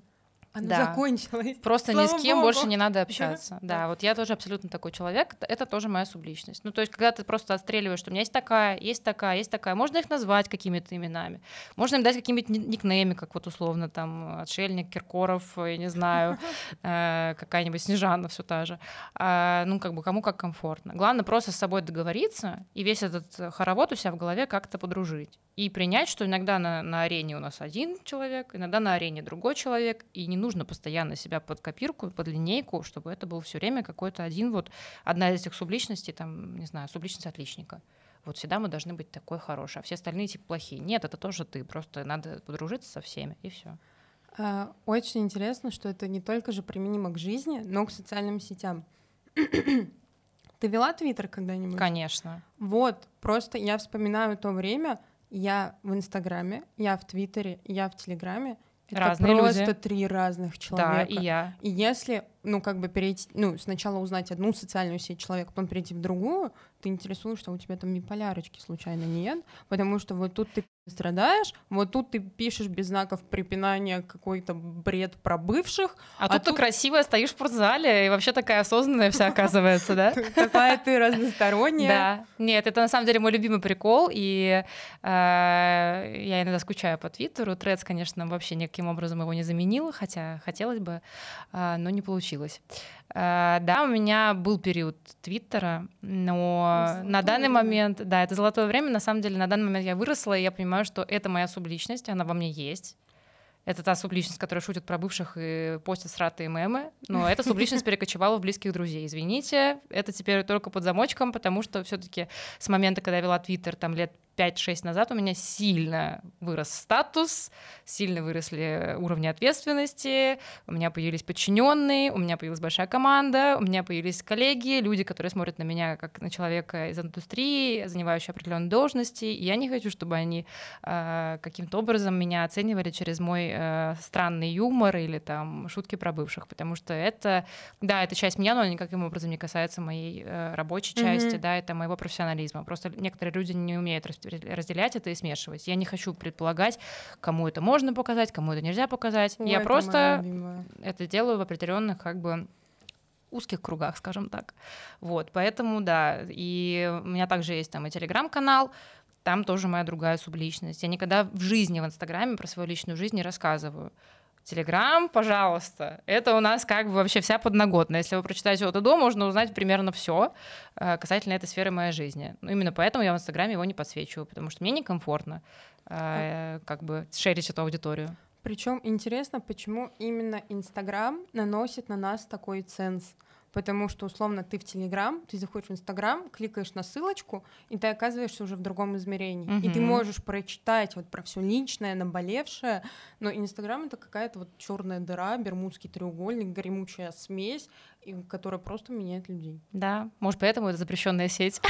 она Да. закончилась. Просто ни Слава с кем богу. больше не надо общаться. Да. *laughs* Да, вот я тоже абсолютно такой человек. Это тоже моя субличность. Ну, то есть, когда ты просто отстреливаешь, что у меня есть такая, есть такая, есть такая, можно их назвать какими-то именами. Можно им дать какие-нибудь ни- никнеймы, как вот условно там отшельник, Киркоров, я не знаю, *laughs* э, какая-нибудь Снежана все та же. А, Ну, как бы кому как комфортно. Главное просто с собой договориться и весь этот э, хоровод у себя в голове как-то подружить. И принять, что иногда на, на арене у нас один человек, иногда на арене другой человек, и не нужно постоянно себя под копирку, под линейку, чтобы это был все время какой-то один вот, одна из этих субличностей, там, не знаю, субличность отличника. Вот всегда мы должны быть такой хороший, а все остальные типа плохие. Нет, это тоже ты, просто надо подружиться со всеми, и все. А, Очень интересно, что это не только же применимо к жизни, но к социальным сетям. *clears throat* Ты вела Твиттер когда-нибудь? Конечно. Вот, просто я вспоминаю то время, я в Инстаграме, я в Твиттере, я в Телеграме. Это Разные просто люди. три разных Да, человека. и я. И если, ну, как бы перейти, ну, сначала узнать одну социальную сеть человека, потом перейти в другую, ты что у тебя там биполярочки случайно нет, потому что вот тут ты страдаешь, вот тут ты пишешь без знаков препинания какой-то бред про бывших, А, А тут ты тут- красивая, стоишь в спортзале, и вообще такая осознанная вся оказывается, да? такая ты разносторонняя. Да, нет, это на самом деле мой любимый прикол, и э, я иногда скучаю по Твиттеру. Трец, конечно, вообще никаким образом его не заменил, хотя хотелось бы, э, но не получилось. Э, да, у меня был период Твиттера, но на данный момент, да, это золотое время, на самом деле на данный момент я выросла, и я понимаю, что это моя субличность, она во мне есть. Это та субличность, которая шутит про бывших и постит сратые мемы. Но эта *laughs* субличность перекочевала в близких друзей. Извините, это теперь только под замочком, потому что все таки с момента, когда я вела Твиттер, там лет 5-6 назад у меня сильно вырос статус, сильно выросли уровни ответственности, у меня появились подчиненные, у меня появилась большая команда, у меня появились коллеги, люди, которые смотрят на меня как на человека из индустрии, занимающего определенные должности. И я не хочу, чтобы они э, каким-то образом меня оценивали через мой э, странный юмор или там шутки про бывших, потому что это, да, это часть меня, но никаким образом не касается моей э, рабочей части, mm-hmm. да, это моего профессионализма. Просто некоторые люди не умеют разделять это и смешивать. Я не хочу предполагать, кому это можно показать, кому это нельзя показать. Ой, я просто это делаю в определенных как бы узких кругах, скажем так. Вот, поэтому, да, и у меня также есть там и телеграм-канал, там тоже моя другая субличность. Я никогда в жизни в Инстаграме про свою личную жизнь не рассказываю. Телеграм, пожалуйста. Это у нас как бы вообще вся подноготная. Если вы прочитаете от и до, можно узнать примерно все э, касательно этой сферы моей жизни. Ну, именно поэтому я в Инстаграме его не подсвечиваю, потому что мне некомфортно э, как бы шерить эту аудиторию. Причем интересно, почему именно Инстаграм наносит на нас такой ценз потому что, условно, ты в Телеграм, ты заходишь в Инстаграм, кликаешь на ссылочку, и ты оказываешься уже в другом измерении. Mm-hmm. И ты можешь прочитать вот про все личное, наболевшее, но Инстаграм — это какая-то вот черная дыра, бермудский треугольник, гремучая смесь, которая просто меняет людей. Да, может, поэтому это запрещенная сеть.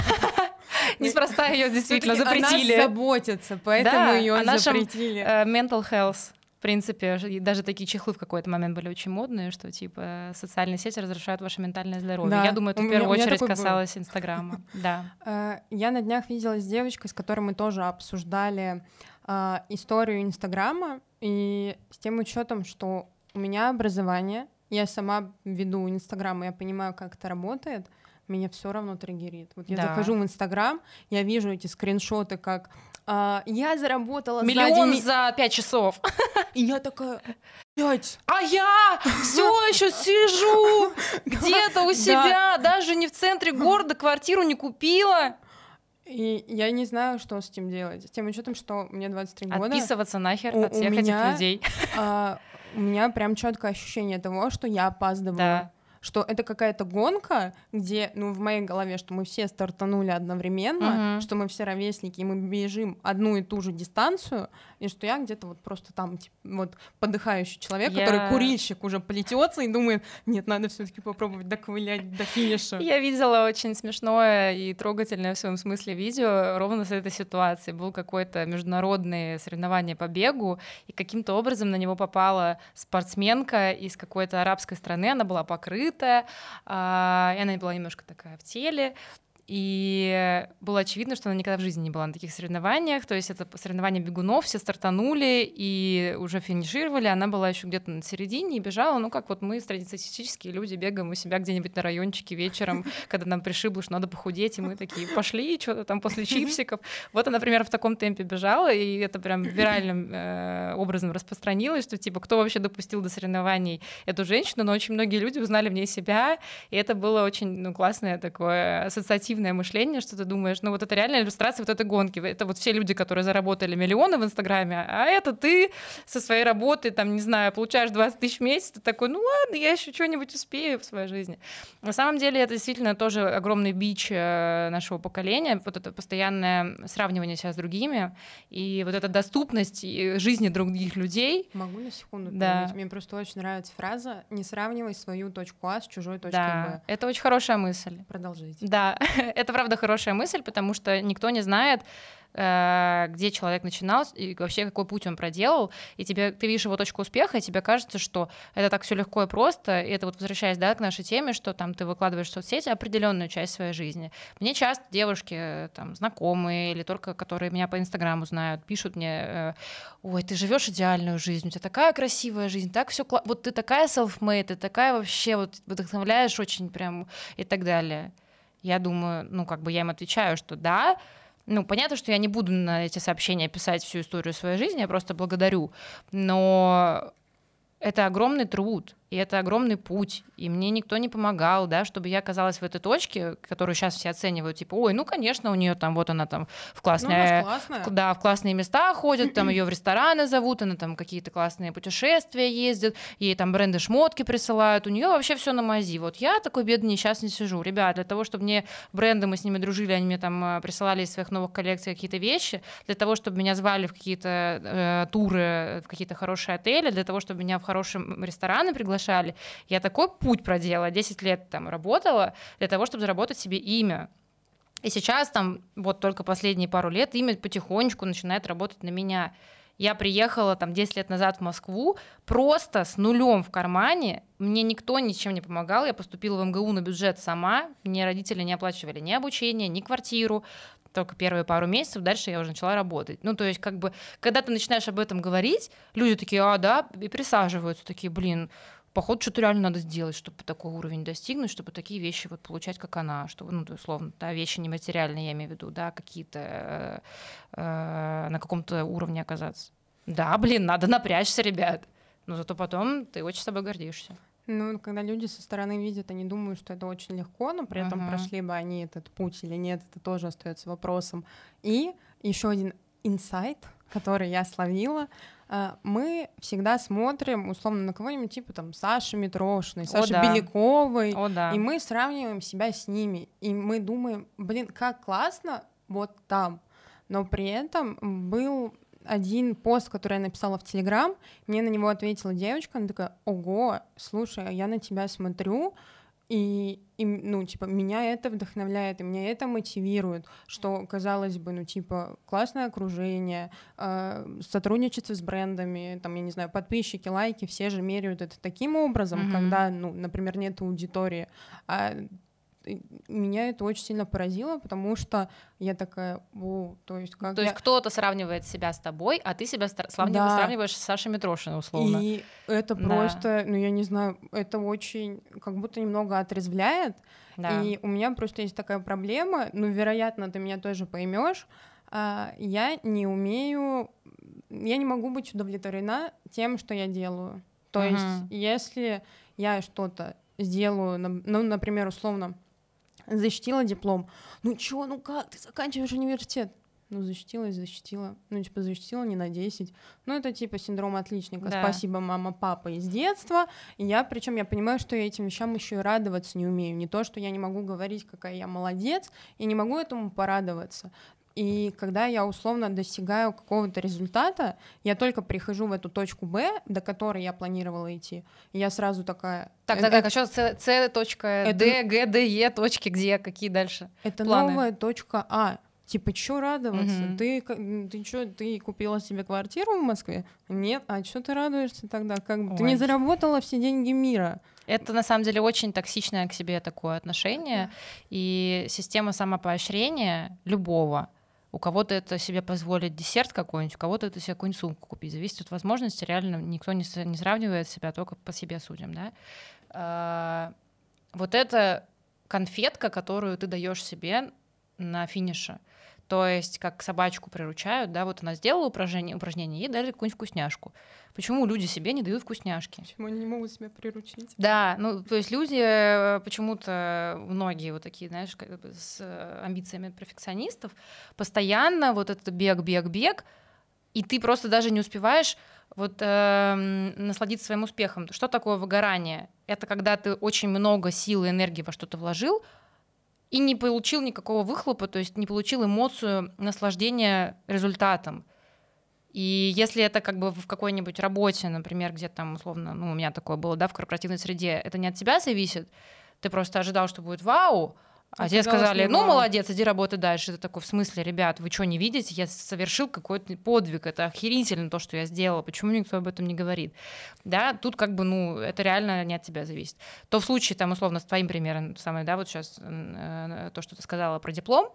*laughs* Неспроста ее действительно запретили. Она заботится, поэтому ее запретили. Э, mental health принципе, даже такие чехлы в какой-то момент были очень модные, что типа социальные сети разрушают ваше ментальное здоровье. Да. Я думаю, это в первую очередь касалось Инстаграма. *laughs* Да. Э, я на днях виделась с девочкой, с которой мы тоже обсуждали э, историю Инстаграма, и с тем учетом, что у меня образование, я сама веду Инстаграм, и я понимаю, как это работает, меня все равно триггерит. Вот я да. захожу в Инстаграм, я вижу эти скриншоты, как а, я заработала миллион за, за пять часов. И я такая, пять. А я все еще сижу *laughs* где-то у себя, даже не в центре города, квартиру не купила. И я не знаю, что с этим делать. С тем учетом, что мне 23 года. Отписываться нахер у, от всех этих людей. А, у меня прям четкое ощущение того, что я опаздываю. Да что это какая-то гонка, где, ну, в моей голове, что мы все стартанули одновременно, uh-huh. что мы все ровесники, и мы бежим одну и ту же дистанцию, и что я где-то вот просто там, типа, вот подыхающий человек, я... который курильщик уже плетется и думает, нет, надо все-таки попробовать доковылять до финиша. Я видела очень смешное и трогательное в своем смысле видео ровно с этой ситуации. Был какой-то международный соревнование по бегу, и каким-то образом на него попала спортсменка из какой-то арабской страны, она была покрыта, открытая, и она была немножко такая в теле, и было очевидно, что она никогда в жизни не была на таких соревнованиях. То есть это соревнования бегунов, все стартанули и уже финишировали. Она была еще где-то на середине и бежала. Ну, как вот мы, статистические люди, бегаем у себя где-нибудь на райончике вечером, *laughs* когда нам пришибло, что надо похудеть, и мы такие пошли, что-то там после *laughs* чипсиков. Вот она, например, в таком темпе бежала, и это прям *laughs* виральным э, образом распространилось, что типа кто вообще допустил до соревнований эту женщину, но очень многие люди узнали в ней себя, и это было очень ну, классное такое ассоциативное негативное мышление, что ты думаешь, ну вот это реальная иллюстрация вот этой гонки. Это вот все люди, которые заработали миллионы в Инстаграме, а это ты со своей работы, там, не знаю, получаешь 20 тысяч в месяц, ты такой, ну ладно, я еще что-нибудь успею в своей жизни. На самом деле это действительно тоже огромный бич э, нашего поколения, вот это постоянное сравнивание себя с другими, и вот эта доступность жизни других людей. Могу на секунду да. Мне просто очень нравится фраза «не сравнивай свою точку А с чужой точкой да. Б». Это очень хорошая мысль. Продолжайте. Да, *laughs* *laughs* это правда хорошая мысль, потому что никто не знает, э, где человек начинал и вообще какой путь он проделал, и тебе ты видишь его точку успеха, и тебе кажется, что это так все легко и просто. И это вот возвращаясь да, к нашей теме, что там ты выкладываешь в соцсети определенную часть своей жизни. Мне часто девушки там знакомые или только которые меня по Инстаграму знают, пишут мне, э, ой, ты живешь идеальную жизнь, у тебя такая красивая жизнь, так все, вот ты такая self-made, ты такая вообще вот вдохновляешь очень прям и так далее. Я думаю, ну, как бы я им отвечаю, что да, ну, понятно, что я не буду на эти сообщения писать всю историю своей жизни, я просто благодарю. Но это огромный труд. И это огромный путь, и мне никто не помогал, да, чтобы я оказалась в этой точке, которую сейчас все оценивают, типа, ой, ну, конечно, у нее там, вот она там в классные, Ну, в- да, в классные места ходит, там *clears throat* ее в рестораны зовут, она там какие-то классные путешествия ездит, ей там бренды шмотки присылают, у нее вообще все на мази. Вот я такой бедный несчастный сижу. Ребят, для того, чтобы мне бренды, мы с ними дружили, они мне там э, присылали из своих новых коллекций какие-то вещи, для того, чтобы меня звали в какие-то э, туры, в какие-то хорошие отели, для того, чтобы меня в хорошие рестораны приглашали. Я такой путь проделала, 10 лет там работала для того, чтобы заработать себе имя. И сейчас там вот только последние пару лет имя потихонечку начинает работать на меня. Я приехала там 10 лет назад в Москву просто с нулем в кармане. Мне никто ничем не помогал. Я поступила в МГУ на бюджет сама. Мне родители не оплачивали ни обучение, ни квартиру. Только первые пару месяцев, дальше я уже начала работать. Ну, то есть, как бы, когда ты начинаешь об этом говорить, люди такие, а, да, и присаживаются, такие, блин, походу, что-то реально надо сделать, чтобы такой уровень достигнуть, чтобы такие вещи вот получать, как она, чтобы, ну, условно, да, вещи нематериальные, я имею в виду, да, какие-то э, э, на каком-то уровне оказаться. Да, блин, надо напрячься, ребят. Но зато потом ты очень собой гордишься. Ну, когда люди со стороны видят, они думают, что это очень легко, но при этом Мгм. прошли бы они этот путь или нет, это тоже остается вопросом. И еще один инсайт, который я словила. А, Мы всегда смотрим, условно, на кого-нибудь типа там Саши Митрошиной, Саши да. Беляковой, О, да. и мы сравниваем себя с ними, и мы думаем, блин, как классно вот там. Но при этом был один пост, который я написала в Телеграм, мне на него ответила девочка, она такая, ого, слушай, а я на тебя смотрю, и, и, ну, типа, меня это вдохновляет, и меня это мотивирует, что, казалось бы, ну, типа, классное окружение, э, сотрудничество с брендами, там, я не знаю, подписчики, лайки, все же меряют это таким образом, Мгм. когда, ну, например, нет аудитории, а меня это очень сильно поразило, потому что я такая, о, то есть как То я... есть кто-то сравнивает себя с тобой, а ты себя сравниваешь, Да. сравниваешь с Сашей Митрошиной, условно. И это Да. просто, ну я не знаю, это очень как будто немного отрезвляет. Да. И у меня просто есть такая проблема, ну, вероятно, ты меня тоже поймешь. а, Я не умею, я не могу быть удовлетворена тем, что я делаю. То Мгм. есть, если я что-то сделаю, ну, например, условно, защитила диплом, ну чё, ну как, ты заканчиваешь университет? Ну, защитила и защитила. Ну, типа, защитила не на 10. Ну, это типа синдром отличника. Да. Спасибо, мама, папа из детства. И я, причем, я понимаю, что я этим вещам еще и радоваться не умею. Не то, что я не могу говорить, какая я молодец, и не могу этому порадоваться. И когда я условно достигаю какого-то результата, я только прихожу в эту точку Б, до которой я планировала идти, и я сразу такая... Так, «Э, так, так, а что С, С точка, Д, Г, Д, Е, точки, где, какие дальше? Это планы. новая точка А. Типа, чё радоваться? Мгм. Ты, ты чё, ты купила себе квартиру в Москве? Нет, а что ты радуешься тогда? Как бы ты не заработала все деньги мира. Это на самом деле очень токсичное к себе такое отношение. И система самопоощрения любого, у кого-то это себе позволить десерт какой-нибудь, у кого-то это себе какую-нибудь сумку купить. Зависит от возможности. Реально никто не, не сравнивает себя, только по себе судим. Да? А, Вот это конфетка, которую ты даешь себе на финише. То есть, как собачку приручают, да, вот она сделала упражнение, упражнение ей дали какую-нибудь вкусняшку. Почему люди себе не дают вкусняшки? Почему они не могут себя приручить? Да, ну, то есть люди э, почему-то, многие вот такие, знаешь, как бы с э, амбициями перфекционистов, постоянно вот этот бег, бег, бег, и ты просто даже не успеваешь вот эм, насладиться своим успехом. Что такое выгорание? Это когда ты очень много сил и энергии во что-то вложил, и не получил никакого выхлопа, то есть не получил эмоцию наслаждения результатом. И если это как бы в какой-нибудь работе, например, где там условно, ну, у меня такое было, да, в корпоративной среде, это не от тебя зависит, ты просто ожидал, что будет вау, а тебе сказали, ну, молодец, иди работай дальше. Ты такой, в смысле, ребят, вы что, не видите? Я совершил какой-то подвиг, это охерительно то, что я сделала, почему никто об этом не говорит? Да, тут как бы, ну, это реально не от тебя зависит. То в случае, там, условно, с твоим примером, самое, да, вот сейчас э, то, что ты сказала про диплом,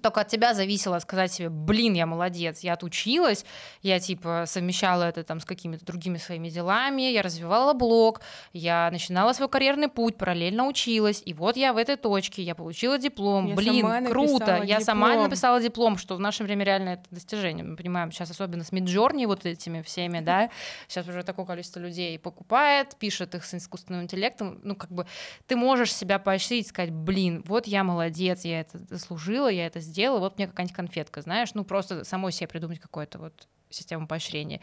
только от тебя зависело сказать себе, блин, я молодец, я отучилась, я типа совмещала это там с какими-то другими своими делами, я развивала блог, я начинала свой карьерный путь, параллельно училась, и вот я в этой точке, я получила диплом, Я блин, круто, я сама написала диплом, что в наше время реально это достижение, мы понимаем, сейчас особенно с Миджорни вот этими всеми, да, *laughs* сейчас уже такое количество людей покупает, пишет их с искусственным интеллектом, ну как бы ты можешь себя поощрить, сказать, блин, вот я молодец, я это заслужила, я это сделала, вот мне какая-нибудь конфетка, знаешь, ну просто самой себе придумать какую-то вот систему поощрения.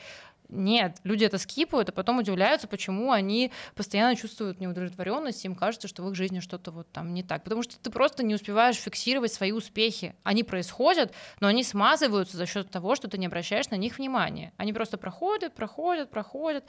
Нет, люди это скипают, а потом удивляются, почему они постоянно чувствуют неудовлетворенность, им кажется, что в их жизни что-то вот там не так. Потому что ты просто не успеваешь фиксировать свои успехи. Они происходят, но они смазываются за счет того, что ты не обращаешь на них внимания. Они просто проходят, проходят, проходят.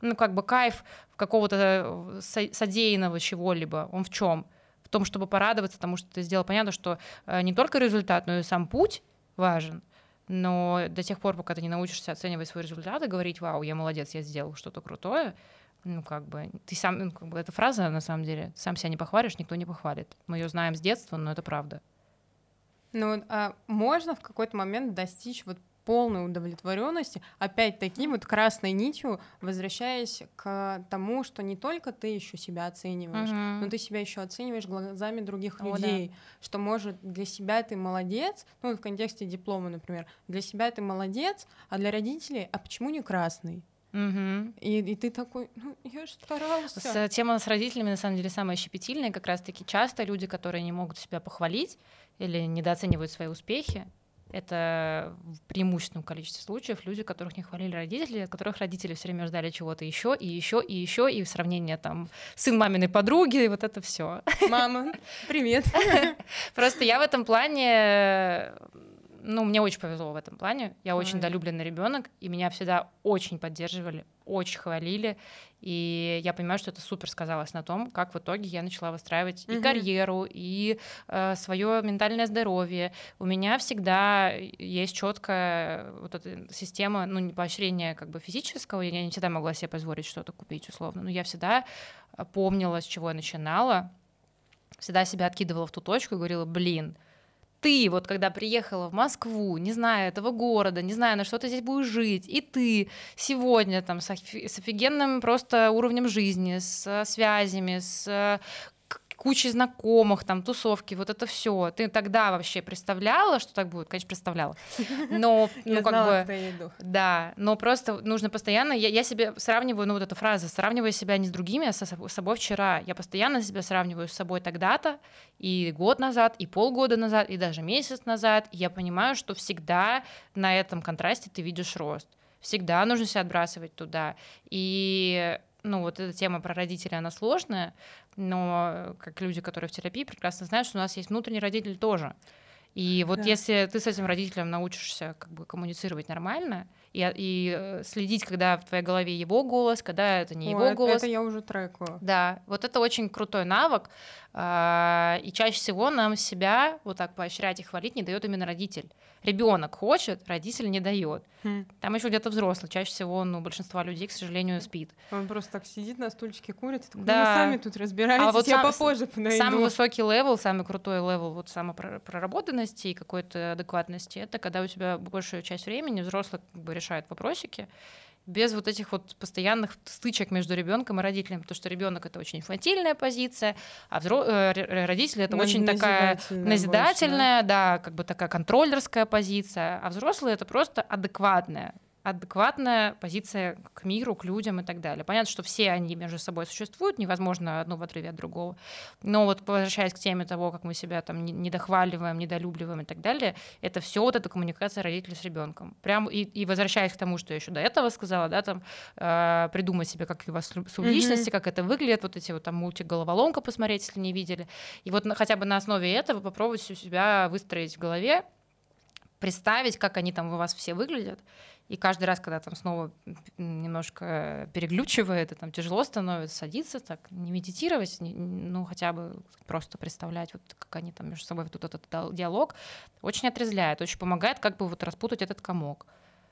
Ну, как бы кайф какого-то э, со- содеянного чего-либо, он в чем? Том, чтобы порадоваться тому, что ты сделал. Понятно, что э, не только результат, но и сам путь важен. Но до тех пор, пока ты не научишься оценивать свои результаты, говорить, вау, я молодец, я сделал что-то крутое, ну, как бы, ты сам, ну, как бы, эта фраза, на самом деле, сам себя не похвалишь, никто не похвалит. Мы ее знаем с детства, но это правда. Ну, а можно в какой-то момент достичь вот полной удовлетворенности, опять-таки вот красной нитью, возвращаясь к тому, что не только ты еще себя оцениваешь, Мгм. но ты себя еще оцениваешь глазами других О, да. людей, что может для себя ты молодец, ну в контексте диплома, например, для себя ты молодец, а для родителей, а почему не красный? Мгм. И, и ты такой, ну я же старался. С, тема с родителями, на самом деле, самая щепетильная. Как раз-таки часто люди, которые не могут себя похвалить или недооценивают свои успехи, это в преимущественном количестве случаев люди, которых не хвалили родители, от которых родители все время ждали чего-то еще и еще и еще и сравнение там сын маминой подруги и вот это все. Мама, *laughs* привет. *laughs* Просто я в этом плане, ну, мне очень повезло в этом плане. Я очень Ой. долюбленный ребенок, и меня всегда очень поддерживали, очень хвалили. И я понимаю, что это супер сказалось на том, как в итоге я начала выстраивать и Мгм. карьеру, и свое ментальное здоровье. У меня всегда есть четкая вот эта система, ну, не поощрения как бы физического. Я не всегда могла себе позволить что-то купить условно, но я всегда э, помнила, с чего я начинала, всегда себя откидывала в ту точку и говорила, блин, ты вот когда приехала в Москву, не зная этого города, не зная, на что ты здесь будешь жить, и ты сегодня там с, офи- с офигенным просто уровнем жизни, с связями, с э, кучей знакомых, там, тусовки, вот это все. Ты тогда вообще представляла, что так будет? Конечно, представляла. Но, *laughs* ну, как знала, бы... Да, но просто нужно постоянно, я, я себе сравниваю, ну вот эта фраза, сравниваю себя не с другими, а со с собой вчера. Я постоянно себя сравниваю с собой тогда-то, и год назад, и полгода назад, и даже месяц назад. И я понимаю, что всегда на этом контрасте ты видишь рост. Всегда нужно себя отбрасывать туда. И ну, вот эта тема про родителей, она сложная, но как люди, которые в терапии, прекрасно знают, что у нас есть внутренний родитель тоже. И вот Да. если ты с этим родителем научишься как бы коммуницировать нормально и, и э, следить, когда в твоей голове его голос, когда это не О, его это- голос. Это я уже трекаю. Да, вот это очень крутой навык, а, и чаще всего нам себя вот так поощрять и хвалить не дает именно родитель. Ребенок хочет, родитель не дает. Хм. Там еще где-то взрослый. Чаще всего, ну, большинство людей, к сожалению, спит. Он просто так сидит на стульчике, курит, и такой, ну, Да. вы сами тут разбираетесь, А вот я сам- попозже подойду. Самый высокий level, самый крутой level вот самопроработанности и какой-то адекватности, это когда у тебя большую часть времени взрослый как бы решает вопросики, без вот этих вот постоянных стычек между ребенком и родителем, потому что ребенок это очень инфантильная позиция, а взро- э, р- родитель это Наз- очень такая назидательная назидательная, да, как бы такая контроллерская позиция, а взрослый это просто адекватная адекватная позиция к миру, к людям и так далее. Понятно, что все они между собой существуют, невозможно одно в отрыве от другого. Но вот возвращаясь к теме того, как мы себя там не- недохваливаем, недолюбливаем и так далее, это все вот эта коммуникация родителей с ребенком. Прям и, и возвращаясь к тому, что я еще до этого сказала, да, там э, придумать себе, как у вас су- субличности, как это выглядит, вот эти вот там мультик головоломка посмотреть, если не видели. И вот на- хотя бы на основе этого попробовать у себя выстроить в голове, представить, как они там у вас все выглядят. И каждый раз, когда там снова немножко переглючивает, и там тяжело становится, садиться так, не медитировать, не- ну хотя бы просто представлять, вот как они там между собой ведут этот диалог, очень отрезляет, очень помогает как бы вот распутать этот комок.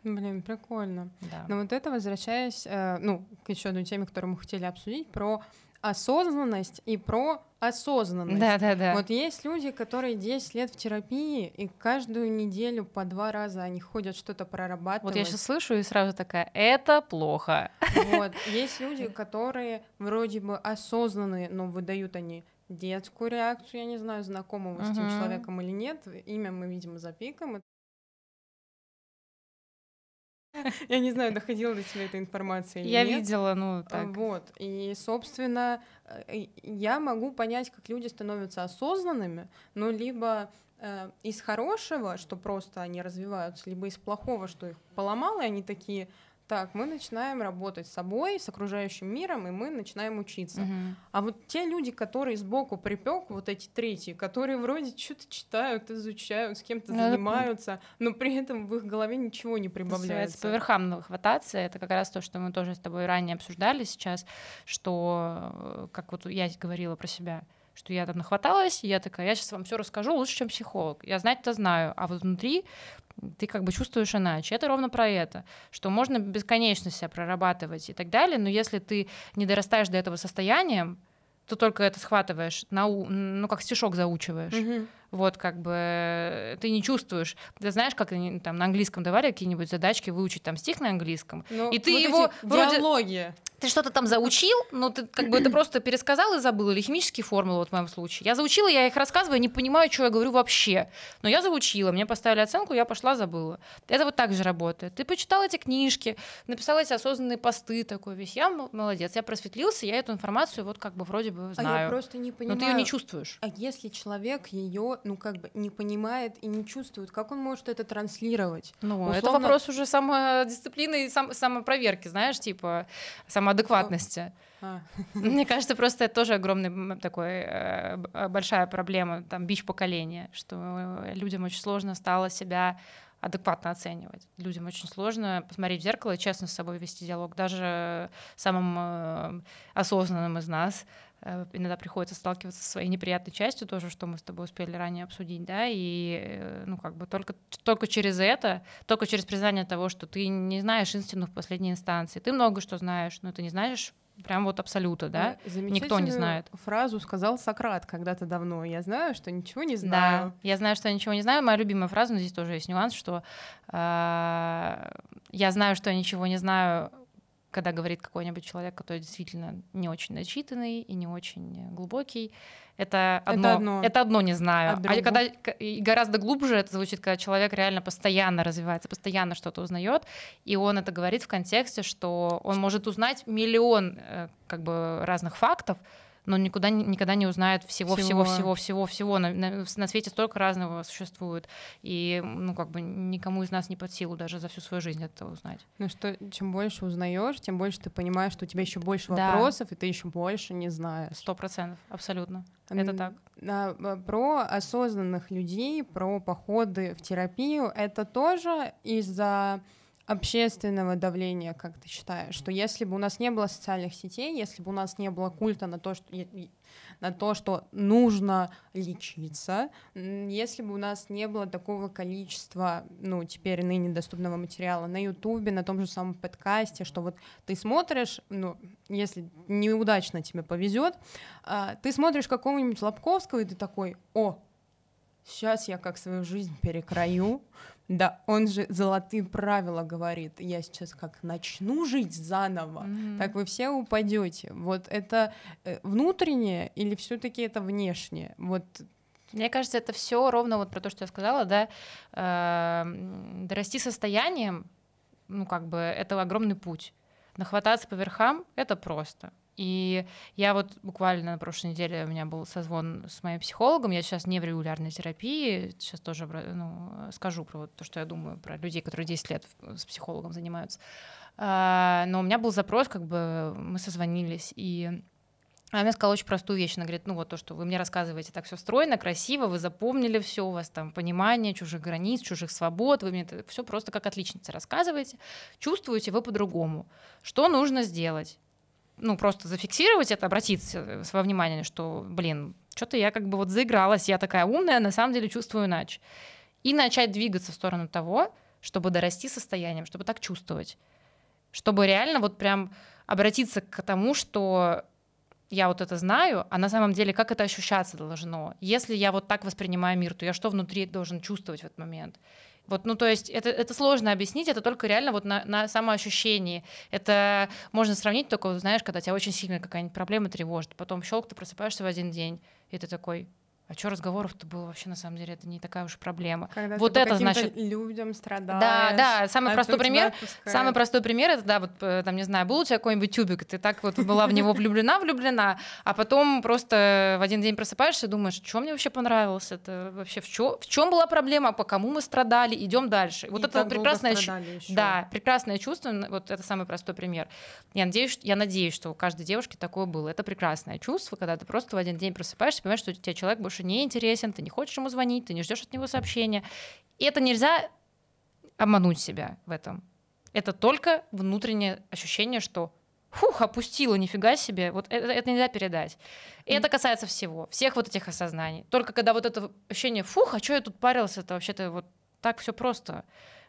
Блин, прикольно. Да. Но вот это возвращаясь, э, ну, к еще одной теме, которую мы хотели обсудить, про осознанность и про осознанность. Да, да, да. Вот есть люди, которые 10 лет в терапии, и каждую неделю по два раза они ходят что-то прорабатывать. Вот я сейчас слышу и сразу такая, это плохо. Вот. Есть люди, которые вроде бы осознанные, но выдают они детскую реакцию, я не знаю, знакомы вы с этим Мгм. человеком или нет, имя мы, видимо, запикаем. *laughs* Я не знаю, доходила до тебя эта информация или Я нет. видела, ну, так. Вот. И, собственно, э, я могу понять, как люди становятся осознанными, но либо э, из хорошего, что просто они развиваются, либо из плохого, что их поломало, и они такие, так, мы начинаем работать с собой, с окружающим миром, и мы начинаем учиться. Мгм. А вот те люди, которые сбоку припек, вот эти третьи, которые вроде что-то читают, изучают, с кем-то Ну, занимаются, но при этом в их голове ничего не прибавляется. по верхам хвататься. Это как раз то, что мы тоже с тобой ранее обсуждали сейчас, что, э, как вот я говорила про себя, что я там нахваталась, и я такая, я сейчас вам все расскажу лучше, чем психолог. Я знать-то знаю, а вот внутри ты как бы чувствуешь иначе. Это ровно про это, что можно бесконечно себя прорабатывать и так далее, но если ты не дорастаешь до этого состояния, то только это схватываешь, нау- ну как стишок заучиваешь. Мгм. Вот как бы э, ты не чувствуешь. Ты знаешь, как они там на английском давали какие-нибудь задачки выучить там стих на английском. Но И ты вот его эти вроде- диалоги. Ты что-то там заучил, но ты как бы это *clears throat* просто пересказал и забыл, или химические формулы вот в моем случае. Я заучила, я их рассказываю, не понимаю, что я говорю вообще. Но я заучила, мне поставили оценку, я пошла, забыла. Это вот так же работает. Ты почитал эти книжки, написал эти осознанные посты, такой весь. Я молодец, я просветлился, я эту информацию вот как бы вроде бы А я знаю. просто не но понимаю. ты ее не чувствуешь. А если человек ее, ну как бы не понимает и не чувствует, как он может это транслировать? Ну, это Условно- вопрос уже самодисциплины и сам, самопроверки, знаешь, типа самоадекватности. А, Мне кажется, просто это тоже огромный м, такой э, э, большая проблема, там бич поколения, что э, людям очень сложно стало себя адекватно оценивать. Людям очень сложно посмотреть в зеркало и честно с собой вести диалог. Даже самым осознанным из нас иногда приходится сталкиваться со своей неприятной частью, тоже, что мы с тобой успели ранее обсудить, да, и э, ну как бы только, только через это, только через признание того, что ты не знаешь истину в последней инстанции, ты много что знаешь, но ты не знаешь прям вот абсолюта, да, э, Никто не знает. Фразу сказал Сократ когда-то давно. Я знаю, что ничего не Да, знаю. я знаю, что я ничего не знаю. Моя любимая фраза, но здесь тоже есть нюанс, что э, я знаю, что я ничего не знаю, когда говорит какой-нибудь человек, который действительно не очень начитанный и не очень глубокий. Это одно, одно. это одно не знаю. А А, когда и гораздо глубже это звучит, когда человек реально постоянно развивается, постоянно что-то узнает, и он это говорит в контексте, что он может узнать миллион э, как бы разных фактов, но никуда, никогда не узнает всего, всего, Всего. всего, всего, всего. На, на- на свете столько разного существует. И, ну, как бы никому из нас не под силу даже за всю свою жизнь это узнать. Ну что, чем больше узнаешь, тем больше ты понимаешь, что у тебя еще больше Да. вопросов, и ты еще больше не знаешь. Сто процентов, абсолютно. Это так. а, а, Про осознанных людей, про походы в терапию, это тоже из-за общественного давления, как ты считаешь, что если бы у нас не было социальных сетей, если бы у нас не было культа на то, что на то, что нужно лечиться, если бы у нас не было такого количества, ну, теперь ныне доступного материала на Ютубе, на том же самом подкасте, что вот ты смотришь, ну, если неудачно тебе повезет, а, ты смотришь какого-нибудь Лобковского, и ты такой, о, сейчас я как свою жизнь перекрою. Да, он же золотые правила говорит. Я сейчас как начну жить заново, Мгм. так вы все упадете. Вот это э, внутреннее или все-таки это внешнее? Вот Мне кажется, это все ровно вот про то, что я сказала, да, э, м, дорасти состоянием, ну, как бы, это огромный путь. Нахвататься по верхам — это просто. И я вот буквально на прошлой неделе у меня был созвон с моим психологом, я сейчас не в регулярной терапии, сейчас тоже ну, скажу про вот то, что я думаю про людей, которые 10 лет с психологом занимаются. А, Но у меня был запрос, как бы мы созвонились, и она мне сказала очень простую вещь. Она говорит, ну вот то, что вы мне рассказываете так все стройно, красиво, вы запомнили все, у вас там понимание чужих границ, чужих свобод, вы мне все просто как отличница рассказываете. Чувствуете вы по-другому. Что нужно сделать? Ну, просто зафиксировать это, обратиться свое внимание, что, блин, что-то я как бы вот заигралась, я такая умная, на самом деле чувствую иначе. И начать двигаться в сторону того, чтобы дорасти состоянием, чтобы так чувствовать. Чтобы реально вот прям обратиться к тому, что я вот это знаю, а на самом деле как это ощущаться должно? Если я вот так воспринимаю мир, то я что внутри должен чувствовать в этот момент? Вот, ну, то есть это, это сложно объяснить, это только реально вот на, на самоощущении. Это можно сравнить только, знаешь, когда тебя очень сильно какая-нибудь проблема тревожит, потом щелк, ты просыпаешься в один день, и ты такой, а что разговоров-то было вообще на самом деле? Это не такая уж проблема. Когда вот это значит. людям страдаешь. Да, да, самый а простой тебя пример. отпускает. Самый простой пример это, да, вот э, там, не знаю, был у тебя какой-нибудь тюбик, ты так вот была в него влюблена, влюблена, а потом просто в один день просыпаешься и думаешь, что мне вообще понравилось, это вообще в чем, в чем была проблема, по кому мы страдали, идем дальше. Вот И это прекрасное, да, прекрасное чувство, вот это самый простой пример. Я надеюсь, я надеюсь, что у каждой девушки такое было. Это прекрасное чувство, когда ты просто в один день просыпаешься, понимаешь, что тебе человек больше не интересен, ты не хочешь ему звонить, ты не ждешь от него сообщения. И это нельзя обмануть себя в этом. Это только внутреннее ощущение, что фух, опустила, нифига себе. Вот это, это нельзя передать. И это касается всего, всех вот этих осознаний. Только когда вот это ощущение, фух, а что я тут парился, это вообще-то вот так все просто.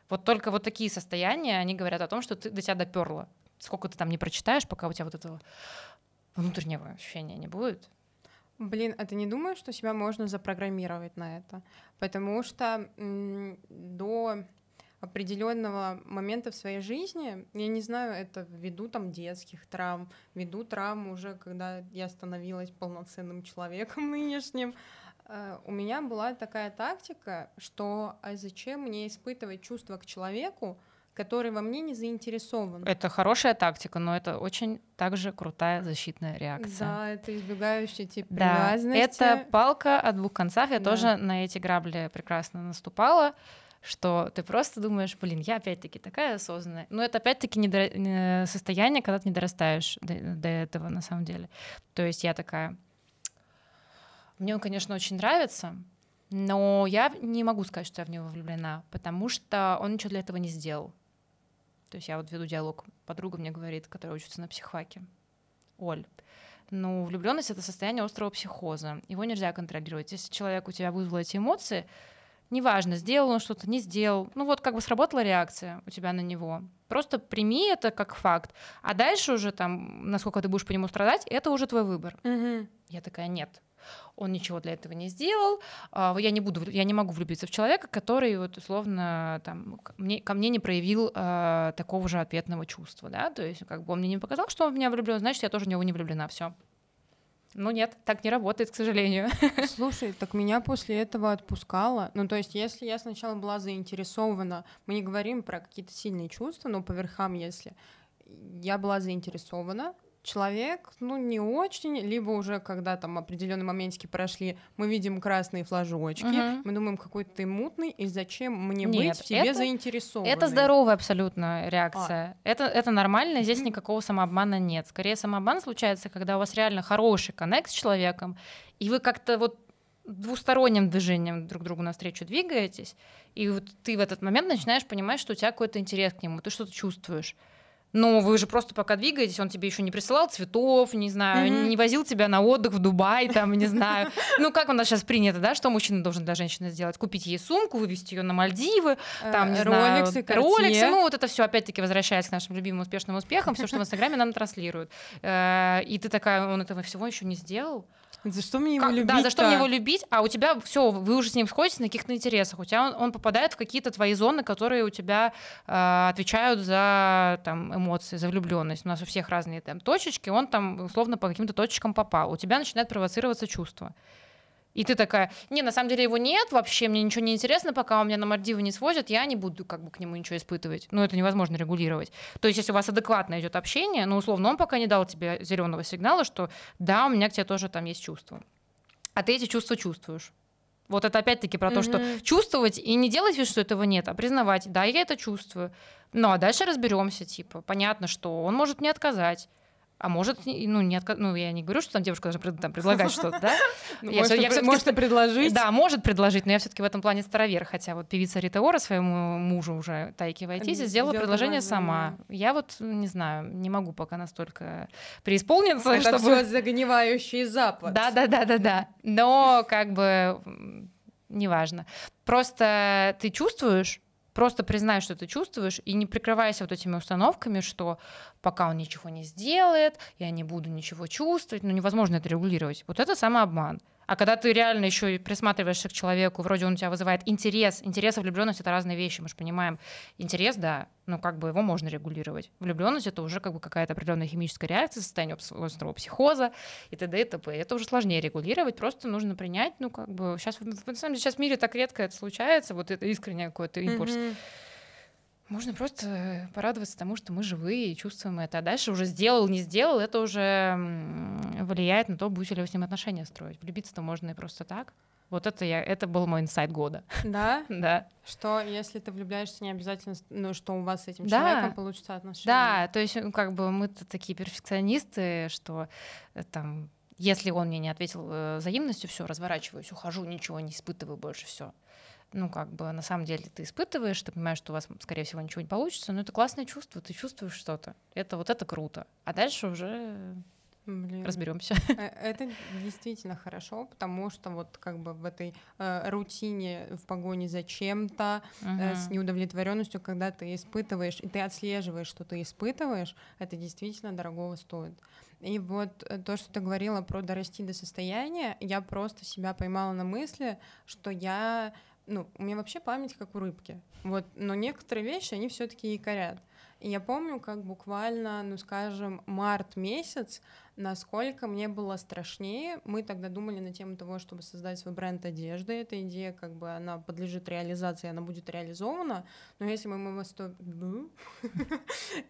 Вот только вот такие состояния, они говорят о том, что ты до тебя доперло. Сколько ты там не прочитаешь, пока у тебя вот этого внутреннего ощущения не будет. Блин, а ты не думаешь, что себя можно запрограммировать на это? Потому что до определенного момента в своей жизни, я не знаю, это ввиду там детских травм, ввиду травм уже, когда я становилась полноценным человеком *laughs* нынешним, э, у меня была такая тактика, что а зачем мне испытывать чувства к человеку, который во мне не заинтересован? Это хорошая тактика, но это очень также крутая защитная реакция. Да, это избегающий тип Да, привязанности. это палка о двух концах. Я Да. тоже на эти грабли прекрасно наступала, что ты просто думаешь, блин, я опять-таки такая осознанная. Но это опять-таки э, состояние, когда ты не дорастаешь до, до этого на самом деле. То есть я такая, мне он, конечно, очень нравится, но я не могу сказать, что я в него влюблена, потому что он ничего для этого не сделал. То есть я вот веду диалог, подруга мне говорит, которая учится на психфаке. Оль, ну, влюбленность это состояние острого психоза. Его нельзя контролировать. Если человек у тебя вызвал эти эмоции, неважно, сделал он что-то, не сделал. Ну вот как бы сработала реакция у тебя на него. Просто прими это как факт. А дальше уже там, насколько ты будешь по нему страдать, это уже твой выбор. Мгм. Я такая, нет, он ничего для этого не сделал, а, я не буду, я не могу влюбиться в человека, который вот условно там мне, ко мне не проявил а, такого же ответного чувства, да, то есть как бы он мне не показал, что он в меня влюблен, значит я тоже в него не влюблена, все. Ну нет, так не работает, к сожалению. *laughs* Слушай, так меня после этого отпускало. Ну, то есть, если я сначала была заинтересована, мы не говорим про какие-то сильные чувства, но по верхам, если я была заинтересована, человек, ну, не очень, либо уже, когда там определенные моментики прошли, мы видим красные флажочки, Мгм. мы думаем, какой ты мутный, и зачем мне Нет, быть в тебе заинтересованной? Это здоровая абсолютно реакция. Это, это нормально, здесь никакого самообмана нет. Скорее, самообман случается, когда у вас реально хороший коннект с человеком, и вы как-то вот двусторонним движением друг другу навстречу двигаетесь, и вот ты в этот момент начинаешь понимать, что у тебя какой-то интерес к нему, ты что-то чувствуешь. Но вы же просто пока двигаетесь, он тебе еще не присылал цветов, не знаю, Мгм. не возил тебя на отдых в Дубай, там, не знаю. Ну, как у нас сейчас принято, да, что мужчина должен для женщины сделать? Купить ей сумку, вывести ее на Мальдивы, там, не Э, знаю, Роликсы, ну вот это все опять-таки возвращаясь к нашим любимым успешным успехам, все, что в Инстаграме нам транслируют. Э, И ты такая, он этого всего еще не сделал. За что мне его Как- любить да, за что мне его любить, а у тебя все, вы уже с ним сходитесь на каких-то интересах, у тебя он, он попадает в какие-то твои зоны, которые у тебя э, отвечают за там эмоции, за влюбленность. У нас у всех разные там точечки, он там условно по каким-то точечкам попал, у тебя начинает провоцироваться чувство. И ты такая, не, на самом деле его нет, вообще мне ничего не интересно, пока он меня на Мальдивы не свозят, я не буду как бы к нему ничего испытывать. Ну, это невозможно регулировать. То есть, если у вас адекватно идет общение, ну, условно, он пока не дал тебе зеленого сигнала, что да, у меня к тебе тоже там есть чувства. А ты эти чувства чувствуешь. Вот это опять-таки про то, что чувствовать и не делать вид, что этого нет, а признавать, да, я это чувствую. Ну, а дальше разберемся, типа, понятно, что он может мне отказать. А может, ну, не отка- ну, я не говорю, что там девушка должна там, предлагать *laughs* что-то, да? Ну, может, предложить. Да, может предложить, но я все-таки в этом плане старовер. Хотя вот певица Рита Ора своему мужу уже Тайки Вайтизи М, сделала предложение сама. Я вот не знаю, не могу пока настолько преисполниться, Это чтобы... все загнивающий запад. Да, да, да, да, да. Но как бы неважно. Просто ты чувствуешь, Просто признай, что ты чувствуешь, и не прикрывайся вот этими установками, что пока он ничего не сделает, я не буду ничего чувствовать, ну невозможно это регулировать. Вот это самообман. А когда ты реально еще и присматриваешься к человеку, вроде он у тебя вызывает интерес, интерес и влюбленность это разные вещи, мы же понимаем. Интерес, да, ну как бы его можно регулировать. Влюбленность это уже как бы какая-то определенная химическая реакция, состояние острого психоза и т.д. и т.п. Это уже сложнее регулировать, просто нужно принять, ну как бы сейчас, на самом деле, сейчас в мире так редко это случается, вот это искренний какой-то импульс. Mm-hmm можно просто порадоваться тому, что мы живые и чувствуем это. А дальше уже сделал, не сделал, это уже влияет на то, будете ли вы с ним отношения строить. Влюбиться-то можно и просто так. Вот это я, это был мой инсайт года. Да? *laughs* да. Что если ты влюбляешься, не обязательно, ну, что у вас с этим да. человеком получится отношения. Да, то есть как бы мы-то такие перфекционисты, что э, там если он мне не ответил э, взаимностью, все, разворачиваюсь, ухожу, ничего не испытываю больше, все ну, как бы, на самом деле ты испытываешь, ты понимаешь, что у вас, скорее всего, ничего не получится, но это классное чувство, ты чувствуешь что-то. Это вот это круто. А дальше уже Блин. разберемся. Э, это действительно хорошо, потому что вот как бы в этой э, рутине в погоне за чем-то, uh-huh. э, с неудовлетворенностью, когда ты испытываешь, и ты отслеживаешь, что ты испытываешь, это действительно дорогого стоит. И вот э, то, что ты говорила про дорасти до состояния, я просто себя поймала на мысли, что я ну, у меня вообще память как у рыбки. Вот, но некоторые вещи, они все-таки якорят. И я помню, как буквально, ну, скажем, март месяц, насколько мне было страшнее. Мы тогда думали на тему того, чтобы создать свой бренд одежды. Эта идея, как бы, она подлежит реализации, она будет реализована. Но если бы мы *laughs*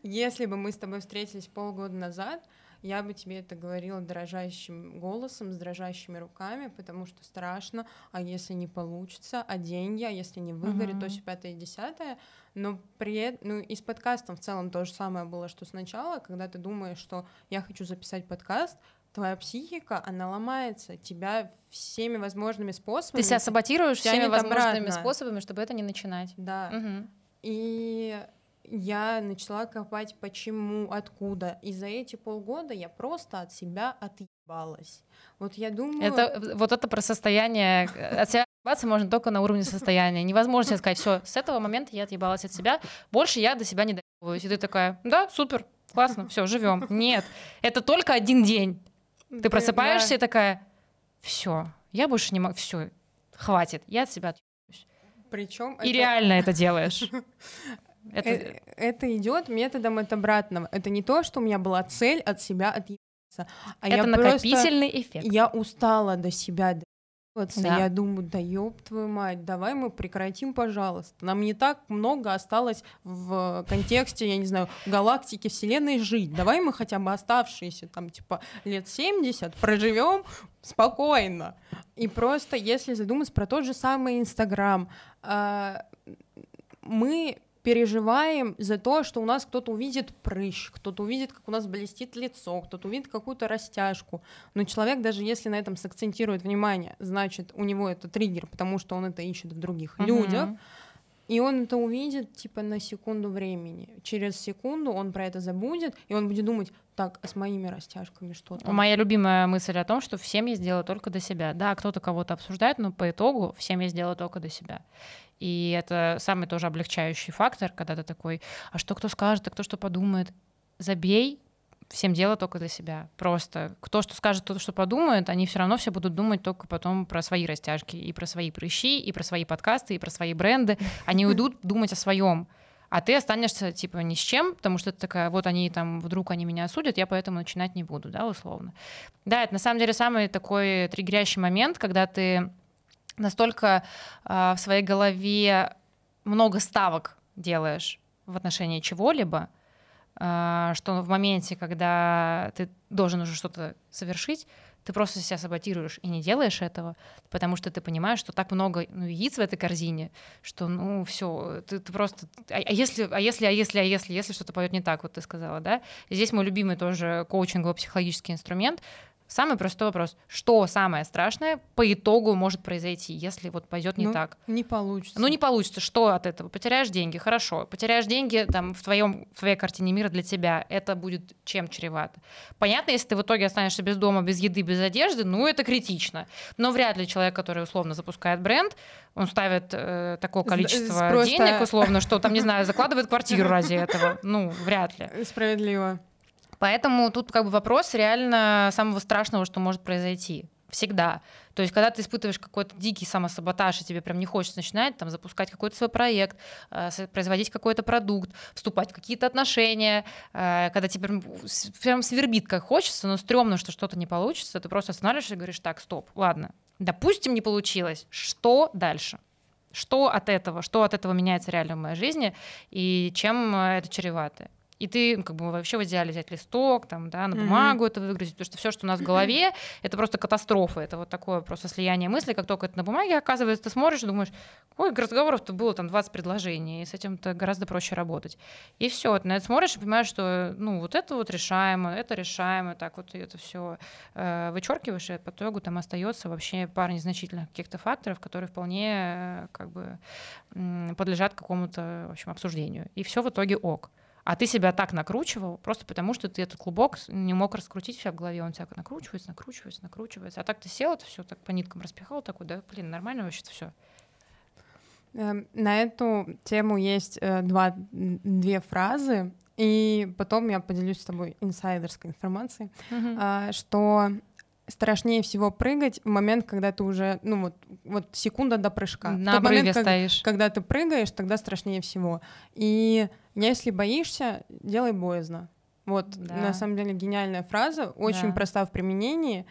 если бы мы с тобой встретились полгода назад, я бы тебе это говорила дрожащим голосом, с дрожащими руками, потому что страшно, а если не получится, а деньги, а если не выгорит, uh-huh. то все пятое и десятое. Но при ну и с подкастом в целом то же самое было, что сначала, когда ты думаешь, что я хочу записать подкаст, твоя психика, она ломается, тебя всеми возможными способами. Ты себя саботируешь всеми возможными обратно. способами, чтобы это не начинать. Да. Угу. И я начала копать, почему, откуда. И за эти полгода я просто от себя отъебалась. Вот я думаю... Это, вот это про состояние... От себя отъебаться можно только на уровне состояния. Невозможно сказать, все, с этого момента я отъебалась от себя, больше я до себя не доебываюсь. И ты такая, да, супер, классно, все, живем. Нет, это только один день. Ты просыпаешься да. и такая, все, я больше не могу, все, хватит, я от себя отъебаюсь. Причем и это... реально это делаешь. *laughs* Это... Э, это идет методом от обратного. Это не то, что у меня была цель от себя отъебаться. А это я накопительный просто... эффект. Я устала до себя да. Я думаю, да ёб твою мать, давай мы прекратим, пожалуйста. Нам не так много осталось в контексте, я не знаю, галактики, вселенной жить. Давай мы хотя бы оставшиеся там типа лет 70 проживем спокойно. И просто, если задуматься про тот же самый Инстаграм, а, мы переживаем за то, что у нас кто-то увидит прыщ, кто-то увидит, как у нас блестит лицо, кто-то увидит какую-то растяжку. Но человек, даже если на этом сакцентирует внимание, значит, у него это триггер, потому что он это ищет в других uh-huh. людях. И он это увидит, типа, на секунду времени. Через секунду он про это забудет, и он будет думать, так, а с моими растяжками что то Моя любимая мысль о том, что всем я сделаю только до себя. Да, кто-то кого-то обсуждает, но по итогу всем я сделаю только до себя. И это самый тоже облегчающий фактор, когда ты такой, а что кто скажет, а кто что подумает. Забей, всем дело только для себя. Просто кто что скажет, кто что подумает, они все равно все будут думать только потом про свои растяжки, и про свои прыщи, и про свои подкасты, и про свои бренды. Они уйдут думать о своем. А ты останешься типа ни с чем, потому что ты такая, вот они там, вдруг они меня осудят, я поэтому начинать не буду, да, условно. Да, это на самом деле самый такой триггерящий момент, когда ты настолько э, в своей голове много ставок делаешь в отношении чего-либо, э, что в моменте, когда ты должен уже что-то совершить, ты просто себя саботируешь и не делаешь этого, потому что ты понимаешь, что так много ну, яиц в этой корзине, что ну все, ты, ты просто. А, а если, а если, а если, а если, если что-то пойдет не так, вот ты сказала, да? И здесь мой любимый тоже коучингово-психологический инструмент Самый простой вопрос. Что самое страшное по итогу может произойти, если вот пойдет не Ну, так? Не получится. Ну, не получится. Что от этого? Потеряешь деньги, хорошо. Потеряешь деньги там, в, твоем, в твоей картине мира для тебя. Это будет чем чревато? Понятно, если ты в итоге останешься без дома, без еды, без одежды, ну, это критично. Но вряд ли человек, который условно запускает бренд, он ставит э, такое количество просто- денег, условно, что там, не знаю, закладывает квартиру ради этого. Ну, вряд ли. *laughs* Справедливо. Поэтому тут как бы вопрос реально самого страшного, что может произойти. Всегда. То есть, когда ты испытываешь какой-то дикий самосаботаж, и тебе прям не хочется начинать там, запускать какой-то свой проект, с- производить какой-то продукт, вступать в какие-то отношения, э, когда тебе прям, прям свербит, как хочется, но стрёмно, что что-то не получится, ты просто останавливаешься и говоришь, так, стоп, ладно, допустим, не получилось, что дальше? Что от этого? Что от этого меняется реально в моей жизни? И чем э, это чревато? И ты, ну, как бы вообще в идеале взять листок, там, да, на бумагу это выгрузить, потому что все, что у нас в голове, это просто катастрофа, это вот такое просто слияние мыслей, как только это на бумаге оказывается, ты смотришь и думаешь, ой, разговоров-то было там 20 предложений, и с этим-то гораздо проще работать. И все, ты на это смотришь и понимаешь, что, ну, вот это вот решаемо, это решаемо, так вот это все вычеркиваешь, и по итогу там остается вообще пара незначительных каких-то факторов, которые вполне э, как бы м, подлежат какому-то, в общем, обсуждению. И все в итоге ок. А ты себя так накручивал, просто потому что ты этот клубок не мог раскрутить себя в голове, он тебя накручивается, накручивается, накручивается. А так ты сел, это все так по ниткам распихал, такой, да, блин, нормально вообще-то все. Эм, На эту тему есть э, два, две фразы, и потом я поделюсь с тобой инсайдерской информацией, а, что страшнее всего прыгать в момент, когда ты уже, ну вот, вот секунда до прыжка. В На тот момент, стоишь. когда ты прыгаешь, тогда страшнее всего. И если боишься, делай боязно. Вот, Да. на самом деле, гениальная фраза, очень Да. проста в применении,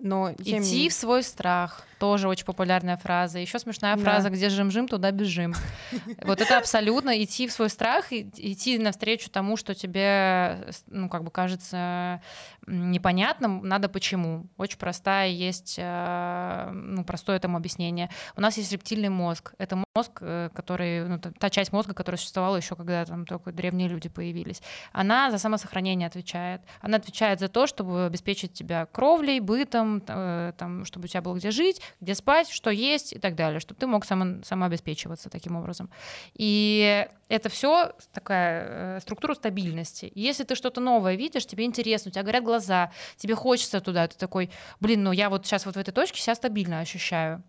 но тем Идти в свой страх. Тоже очень популярная фраза. Еще смешная Да. фраза, где жим-жим, туда бежим. *laughs* Вот это абсолютно идти в свой страх, и идти навстречу тому, что тебе, ну, как бы кажется непонятным, надо почему. Очень простая есть, э, ну, простое этому объяснение. У нас есть рептильный мозг. Это мозг, э, который, ну, та- часть мозга, которая существовала еще, когда там только древние люди появились. Она за самосохранение отвечает. Она отвечает за то, чтобы обеспечить тебя кровлей, бытом, э, там, чтобы у тебя было где жить, где спать, что есть и так далее, чтобы ты мог само, самообеспечиваться таким образом. И это все такая э, структура стабильности. Если ты что-то новое видишь, тебе интересно, у тебя горят глаза, тебе хочется туда, ты такой, блин, ну я вот сейчас вот в этой точке себя стабильно ощущаю.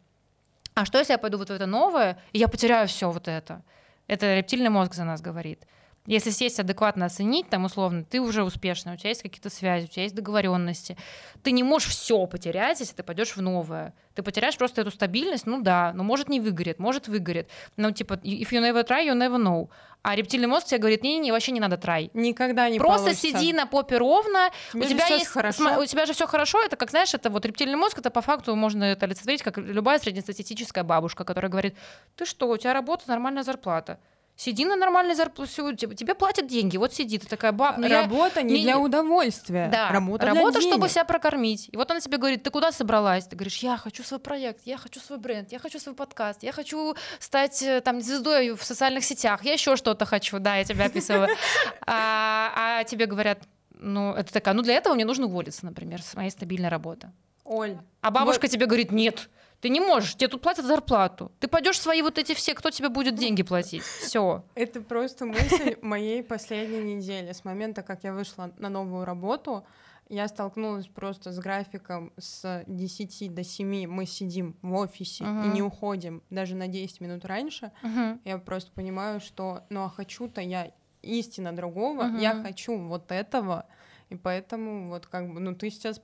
А что если я пойду вот в это новое, и я потеряю все вот это? Это рептильный мозг за нас говорит. Если сесть адекватно оценить, там условно, ты уже успешный, у тебя есть какие-то связи, у тебя есть договоренности. Ты не можешь все потерять, если ты пойдешь в новое. Ты потеряешь просто эту стабильность, ну да, но может не выгорит, может выгорит. Ну типа, if you never try, you never know. А рептильный мозг тебе говорит, не-не, вообще не надо трай. никогда не Просто получится. сиди на попе ровно. Тебе у тебя есть, хорошо. у тебя же все хорошо. Это как знаешь, это вот рептильный мозг, это по факту можно это олицетворить как любая среднестатистическая бабушка, которая говорит: ты что, у тебя работа, нормальная зарплата. Сиди на нормальной зарплате, тебе, тебе платят деньги, вот сиди, ты такая баб, ну я- Работа не не- для удовольствия. да, Работа, для работа, чтобы денег. себя прокормить. И вот она тебе говорит, ты куда собралась? Ты говоришь, я хочу свой проект, я хочу свой бренд, я хочу свой подкаст, я хочу стать э, там звездой в социальных сетях, я еще что-то хочу, да, я тебя описывала. А, а тебе говорят, ну, это такая, ну для этого мне нужно уволиться, например, с моей стабильной работы. Оль, А бабушка тебе говорит, нет, ты не можешь, тебе тут платят зарплату. Ты пойдешь свои вот эти все, кто тебе будет деньги платить. Все. Это просто мысль моей последней недели. С момента, как я вышла на новую работу, я столкнулась просто с графиком с 10 до 7 мы сидим в офисе и Мгм. не уходим даже на 10 минут раньше. Я просто понимаю, что ну а хочу-то я истинно другого, я Мгм. хочу вот этого, и поэтому вот как бы, ну ты сейчас,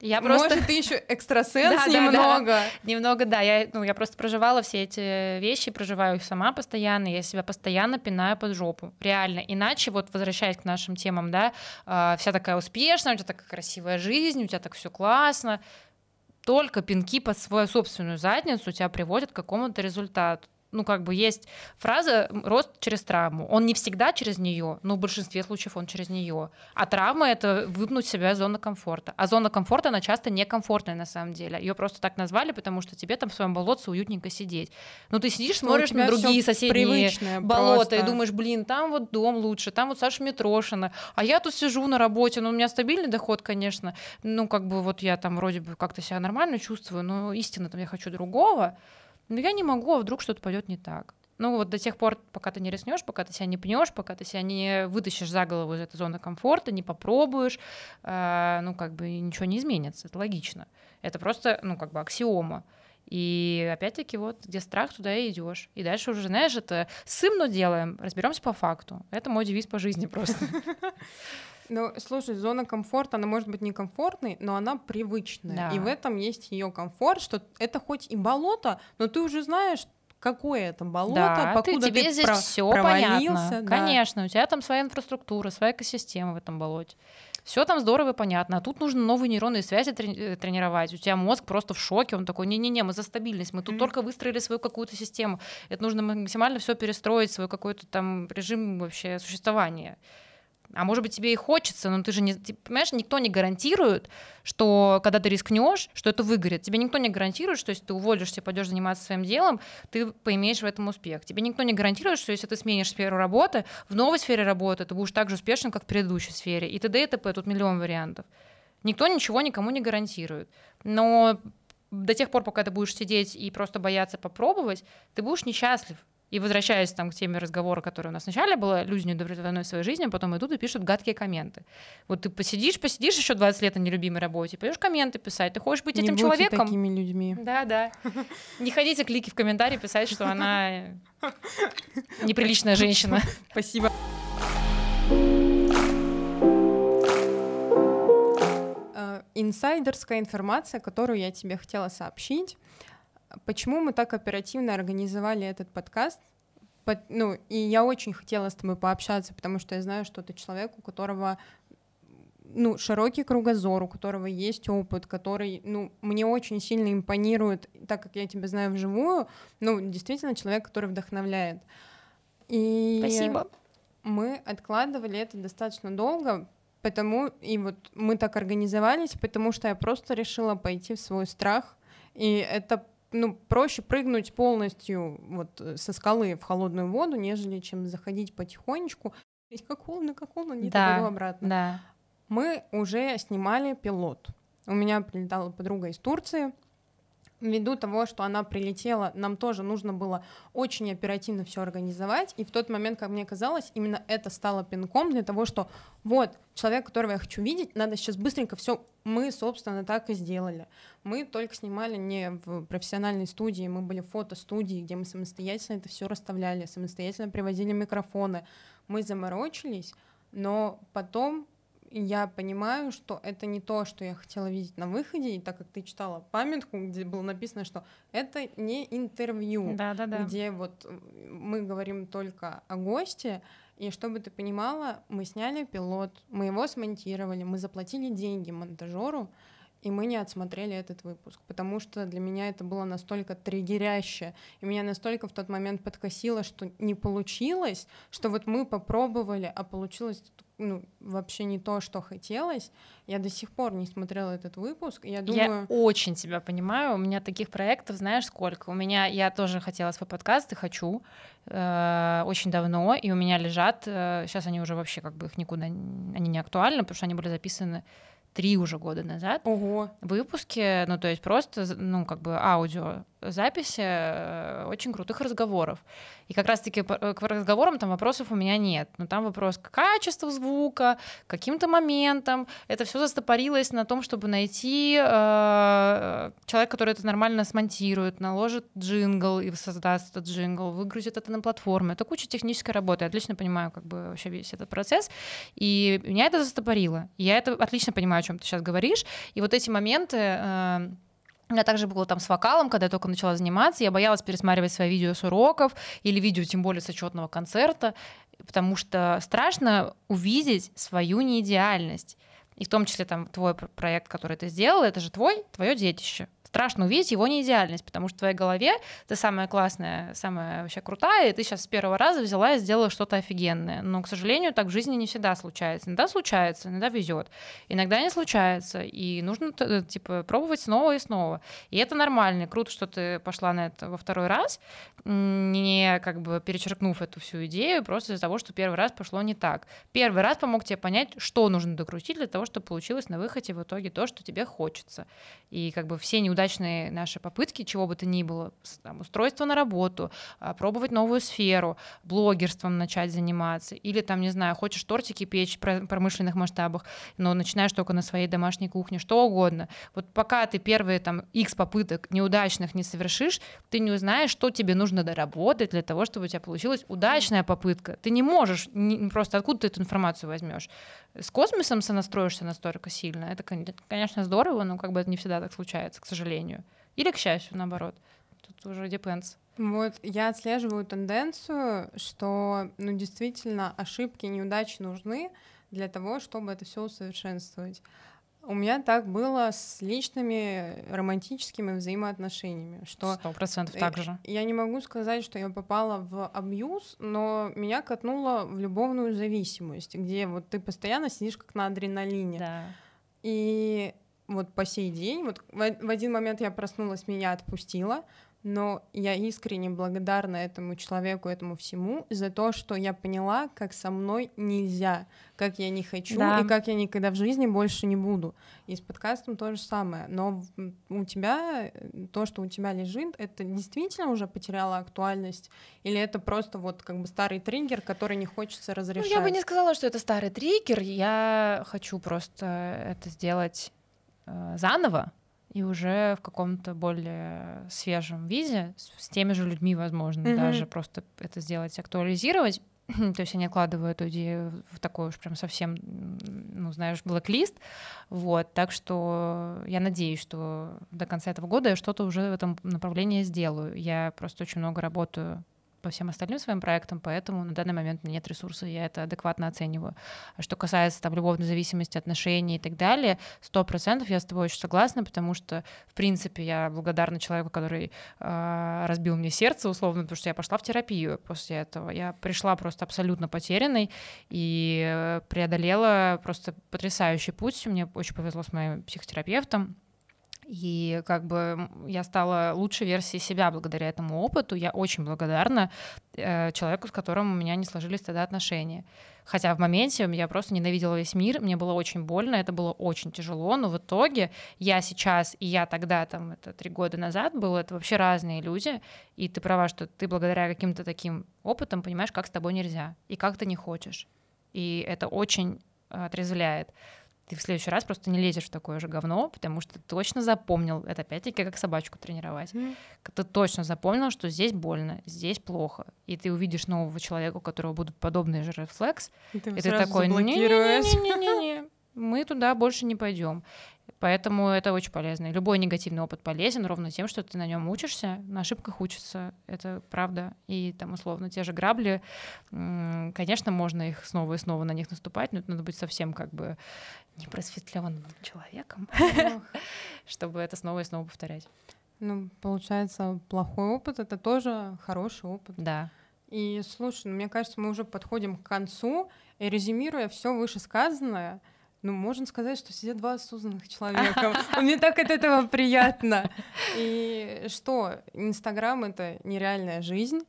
Я просто... может, ты еще экстрасенс Да, *laughs* да, да. немного. Немного, да. Я, ну, я просто проживала все эти вещи, проживаю их сама постоянно. Я себя постоянно пинаю под жопу. Реально. Иначе, вот возвращаясь к нашим темам, да, а, вся такая успешная, у тебя такая красивая жизнь, у тебя так все классно. Только пинки под свою собственную задницу тебя приводят к какому-то результату. Ну, как бы есть фраза «рост через травму». Он не всегда через нее, но в большинстве случаев он через нее. А травма — это выпнуть себя из зоны комфорта. А зона комфорта, она часто некомфортная на самом деле. Ее просто так назвали, потому что тебе там в своем болотце уютненько сидеть. Ну, ты сидишь, Ну, смотришь тебя на другие соседние болота и просто. думаешь, блин, там вот дом лучше, там вот Саша Митрошина, а я тут сижу на работе, ну, у меня стабильный доход, конечно, ну, как бы вот я там вроде бы как-то себя нормально чувствую, но истинно там я хочу другого, но я не могу, а вдруг что-то пойдет не так. Ну вот до тех пор, пока ты не рискнешь, пока ты себя не пнешь, пока ты себя не вытащишь за голову из этой зоны комфорта, не попробуешь, э, ну как бы ничего не изменится, это логично. Это просто, ну как бы аксиома. И опять-таки вот где страх, туда и идешь. И дальше уже, знаешь, это сым, но делаем, разберемся по факту. Это мой девиз по жизни просто. *laughs* Ну, слушай, зона комфорта, она может быть некомфортной, но она привычная. Да. И в этом есть ее комфорт, что это хоть и болото, но ты уже знаешь, какое это болото, Да, ты, покуда тебе ты здесь про- все понятно. да. Конечно, у тебя там своя инфраструктура, своя экосистема в этом болоте. Все там здорово и понятно. А тут нужно новые нейронные связи трени- э, тренировать. У тебя мозг просто в шоке. Он такой: не-не-не, мы за стабильность. Мы тут Мгм. только выстроили свою какую-то систему. Это нужно максимально все перестроить, свой какой-то там режим вообще существования. А может быть, тебе и хочется, но ты же не, ты понимаешь, никто не гарантирует, что когда ты рискнешь, что это выгорит. Тебе никто не гарантирует, что если ты уволишься пойдешь заниматься своим делом, ты поимеешь в этом успех. Тебе никто не гарантирует, что если ты сменишь сферу работы, в новой сфере работы ты будешь так же успешен, как в предыдущей сфере. И т.д. и т.п. Тут миллион вариантов. Никто ничего никому не гарантирует. Но до тех пор, пока ты будешь сидеть и просто бояться попробовать, ты будешь несчастлив. И возвращаясь там к теме разговора, который у нас вначале было, люди неудовлетворены своей жизнью, а потом идут и пишут гадкие комменты. Вот ты посидишь, посидишь еще 20 лет на нелюбимой работе, пойдешь комменты писать, ты хочешь быть Не этим будьте человеком? такими людьми. Да, да. Не ходите клики в комментарии писать, что она неприличная женщина. Спасибо. Э, Инсайдерская информация, которую я тебе хотела сообщить. Почему мы так оперативно организовали этот подкаст? По- Ну, и я очень хотела с тобой пообщаться, потому что я знаю, что ты человек, у которого ну, широкий кругозор, у которого есть опыт, который, ну, мне очень сильно импонирует, так как я тебя знаю вживую, ну, действительно человек, который вдохновляет. И Спасибо. мы откладывали это достаточно долго, потому и вот мы так организовались, потому что я просто решила пойти в свой страх, и это ну, проще прыгнуть полностью вот э, со скалы в холодную воду, нежели чем заходить потихонечку. Ведь Как холодно, как холодно, не Да. обратно. Да. Мы уже снимали пилот. У меня прилетала подруга из Турции. Ввиду того, что она прилетела, нам тоже нужно было очень оперативно все организовать. И в тот момент, как мне казалось, именно это стало пинком для того, что вот человек, которого я хочу видеть, надо сейчас быстренько все. Мы, собственно, так и сделали. Мы только снимали не в профессиональной студии, мы были в фотостудии, где мы самостоятельно это все расставляли, самостоятельно привозили микрофоны. Мы заморочились, но потом я понимаю, что это не то, что я хотела видеть на выходе, и так как ты читала памятку, где было написано, что это не интервью, Да, да, да. где вот мы говорим только о госте, и чтобы ты понимала, мы сняли пилот, мы его смонтировали, мы заплатили деньги монтажеру, и мы не отсмотрели этот выпуск, потому что для меня это было настолько триггеряще, и меня настолько в тот момент подкосило, что не получилось, что вот мы попробовали, а получилось ну, вообще не то, что хотелось. Я до сих пор не смотрела этот выпуск, я думаю... Я очень тебя понимаю. У меня таких проектов, знаешь, сколько? У меня, я тоже хотела свой подкаст и хочу э, очень давно, и у меня лежат, э, сейчас они уже вообще как бы их никуда, они не актуальны, потому что они были записаны три уже года назад. Ого, Выпуски, ну то есть просто, ну как бы аудио записи э, очень крутых разговоров. И как раз-таки э, к разговорам там вопросов у меня нет. Но там вопрос к качеству звука, каким-то моментам. Это все застопорилось на том, чтобы найти э, человека, который это нормально смонтирует, наложит джингл и создаст этот джингл, выгрузит это на платформу. Это куча технической работы. Я отлично понимаю как бы вообще весь этот процесс. И меня это застопорило. Я это отлично понимаю, о чем ты сейчас говоришь. И вот эти моменты... э, у меня также было там с вокалом, когда я только начала заниматься, я боялась пересматривать свои видео с уроков или видео, тем более с отчетного концерта, потому что страшно увидеть свою неидеальность. И в том числе там твой пр- проект, который ты сделал, это же твой, твое детище. Страшно увидеть его неидеальность, потому что в твоей голове ты самая классная, самая вообще крутая, и ты сейчас с первого раза взяла и сделала что-то офигенное. Но, к сожалению, так в жизни не всегда случается. Иногда случается, иногда везет, иногда не случается, и нужно типа пробовать снова и снова. И это нормально, круто, что ты пошла на это во второй раз, не как бы перечеркнув эту всю идею, просто из-за того, что первый раз пошло не так. Первый раз помог тебе понять, что нужно докрутить для того, чтобы получилось на выходе в итоге то, что тебе хочется. И как бы все неудачные неудачные наши попытки, чего бы то ни было, там, устройство на работу, а, пробовать новую сферу, блогерством начать заниматься, или там, не знаю, хочешь тортики печь в промышленных масштабах, но начинаешь только на своей домашней кухне, что угодно. Вот пока ты первые там X попыток неудачных не совершишь, ты не узнаешь, что тебе нужно доработать для того, чтобы у тебя получилась удачная попытка. Ты не можешь, не, просто откуда ты эту информацию возьмешь? С космосом сонастроишься настолько сильно, это, конечно, здорово, но как бы это не всегда так случается, к сожалению. Или, к счастью, наоборот. Тут уже depends. Вот я отслеживаю тенденцию, что ну, действительно ошибки, неудачи нужны для того, чтобы это все усовершенствовать. У меня так было с личными романтическими взаимоотношениями, что сто процентов так же. Я не могу сказать, что я попала в абьюз, но меня катнуло в любовную зависимость, где вот ты постоянно сидишь как на адреналине. Да. И вот по сей день, вот в один момент я проснулась, меня отпустила, но я искренне благодарна этому человеку, этому всему за то, что я поняла, как со мной нельзя, как я не хочу да. и как я никогда в жизни больше не буду. И с подкастом то же самое. Но у тебя то, что у тебя лежит, это действительно уже потеряло актуальность или это просто вот как бы старый триггер, который не хочется разрешать? Ну, я бы не сказала, что это старый триггер. Я хочу просто это сделать Э, заново и уже в каком-то более свежем виде с, теми же людьми, возможно, mm-hmm. даже просто это сделать, актуализировать. *clears throat* То есть я не откладываю эту идею в такой уж прям совсем, ну, знаешь, блэк-лист. Вот, так что я надеюсь, что до конца этого года я что-то уже в этом направлении сделаю. Я просто очень много работаю по всем остальным своим проектам, поэтому на данный момент у меня нет ресурса, я это адекватно оцениваю. А что касается там любовной зависимости, отношений и так далее, сто процентов я с тобой очень согласна, потому что, в принципе, я благодарна человеку, который э, разбил мне сердце, условно, потому что я пошла в терапию после этого. Я пришла просто абсолютно потерянной и э, преодолела просто потрясающий путь. Мне очень повезло с моим психотерапевтом, и как бы я стала лучшей версией себя благодаря этому опыту. Я очень благодарна э, человеку, с которым у меня не сложились тогда отношения. Хотя в моменте я просто ненавидела весь мир, мне было очень больно, это было очень тяжело, но в итоге я сейчас и я тогда, там, это три года назад было, это вообще разные люди, и ты права, что ты благодаря каким-то таким опытам понимаешь, как с тобой нельзя, и как ты не хочешь. И это очень отрезвляет ты в следующий раз просто не лезешь в такое же говно, потому что ты точно запомнил, это опять-таки как собачку тренировать, mm. ты точно запомнил, что здесь больно, здесь плохо, и ты увидишь нового человека, у которого будут подобные же рефлекс, и ты, и ты такой, не-не-не, мы туда больше не пойдем. Поэтому это очень полезно. И любой негативный опыт полезен ровно тем, что ты на нем учишься, на ошибках учишься. Это правда. И там условно те же грабли, конечно, можно их снова и снова на них наступать, но это надо быть совсем как бы непросветленным человеком, *laughs* чтобы это снова и снова повторять. Ну, получается, плохой опыт это тоже хороший опыт. Да. И слушай, ну, мне кажется, мы уже подходим к концу, и резюмируя все вышесказанное, ну, можно сказать, что сидят два осознанных человека. *laughs* Мне так от этого приятно. И что, Инстаграм — это нереальная жизнь,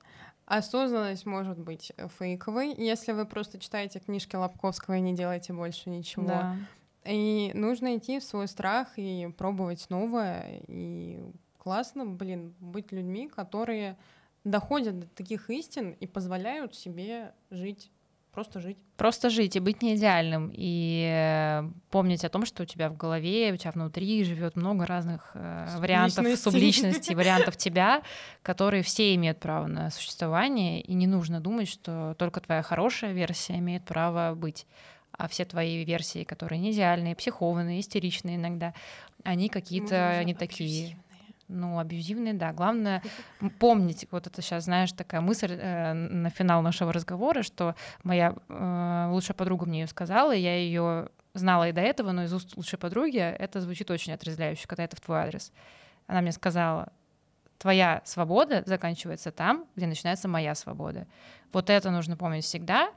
Осознанность может быть фейковой, если вы просто читаете книжки Лобковского и не делаете больше ничего. Да. И нужно идти в свой страх и пробовать новое. И классно, блин, быть людьми, которые доходят до таких истин и позволяют себе жить Просто жить. Просто жить и быть не идеальным. И помнить о том, что у тебя в голове, у тебя внутри живет много разных э, вариантов *laughs* субличности, вариантов тебя, которые все имеют право на существование. И не нужно думать, что только твоя хорошая версия имеет право быть а все твои версии, которые не идеальные, психованные, истеричные иногда, они какие-то не такие ну, абьюзивные, да. Главное помнить, вот это сейчас, знаешь, такая мысль э, на финал нашего разговора, что моя э, лучшая подруга мне ее сказала, и я ее знала и до этого, но из уст лучшей подруги это звучит очень отрезвляюще, когда это в твой адрес. Она мне сказала, твоя свобода заканчивается там, где начинается моя свобода. Вот это нужно помнить всегда,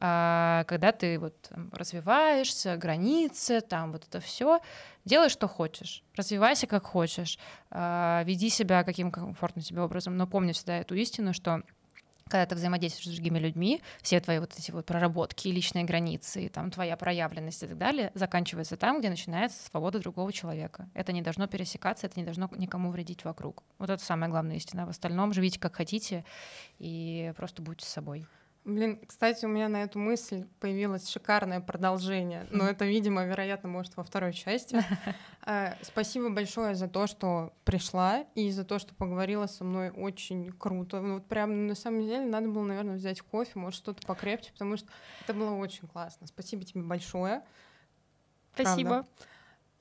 а, когда ты вот развиваешься, границы, там вот это все, делай, что хочешь, развивайся как хочешь, а, веди себя каким комфортным тебе образом, но помни всегда эту истину, что когда ты взаимодействуешь с другими людьми, все твои вот эти вот проработки, личные границы, там твоя проявленность и так далее, заканчивается там, где начинается свобода другого человека. Это не должно пересекаться, это не должно никому вредить вокруг. Вот это самая главная истина. В остальном живите как хотите и просто будьте собой. Блин, кстати, у меня на эту мысль появилось шикарное продолжение, но это, видимо, вероятно, может, во второй части. А, *laughs* спасибо большое за то, что пришла и за то, что поговорила со мной очень круто. Ну, вот прям на самом деле надо было, наверное, взять кофе, может, что-то покрепче, потому что это было очень классно. Спасибо тебе большое. Спасибо. Правда.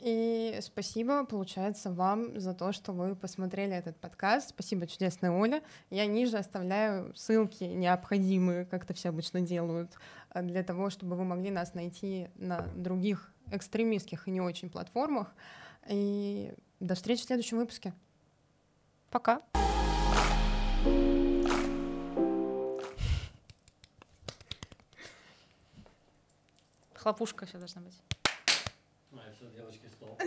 И спасибо, получается, вам за то, что вы посмотрели этот подкаст. Спасибо, чудесная Оля. Я ниже оставляю ссылки необходимые, как это все обычно делают, э, для того, чтобы вы могли нас найти на других экстремистских и не очень платформах. И до встречи в следующем выпуске. Пока. Хлопушка все должна быть. ちょっとよろしくすと。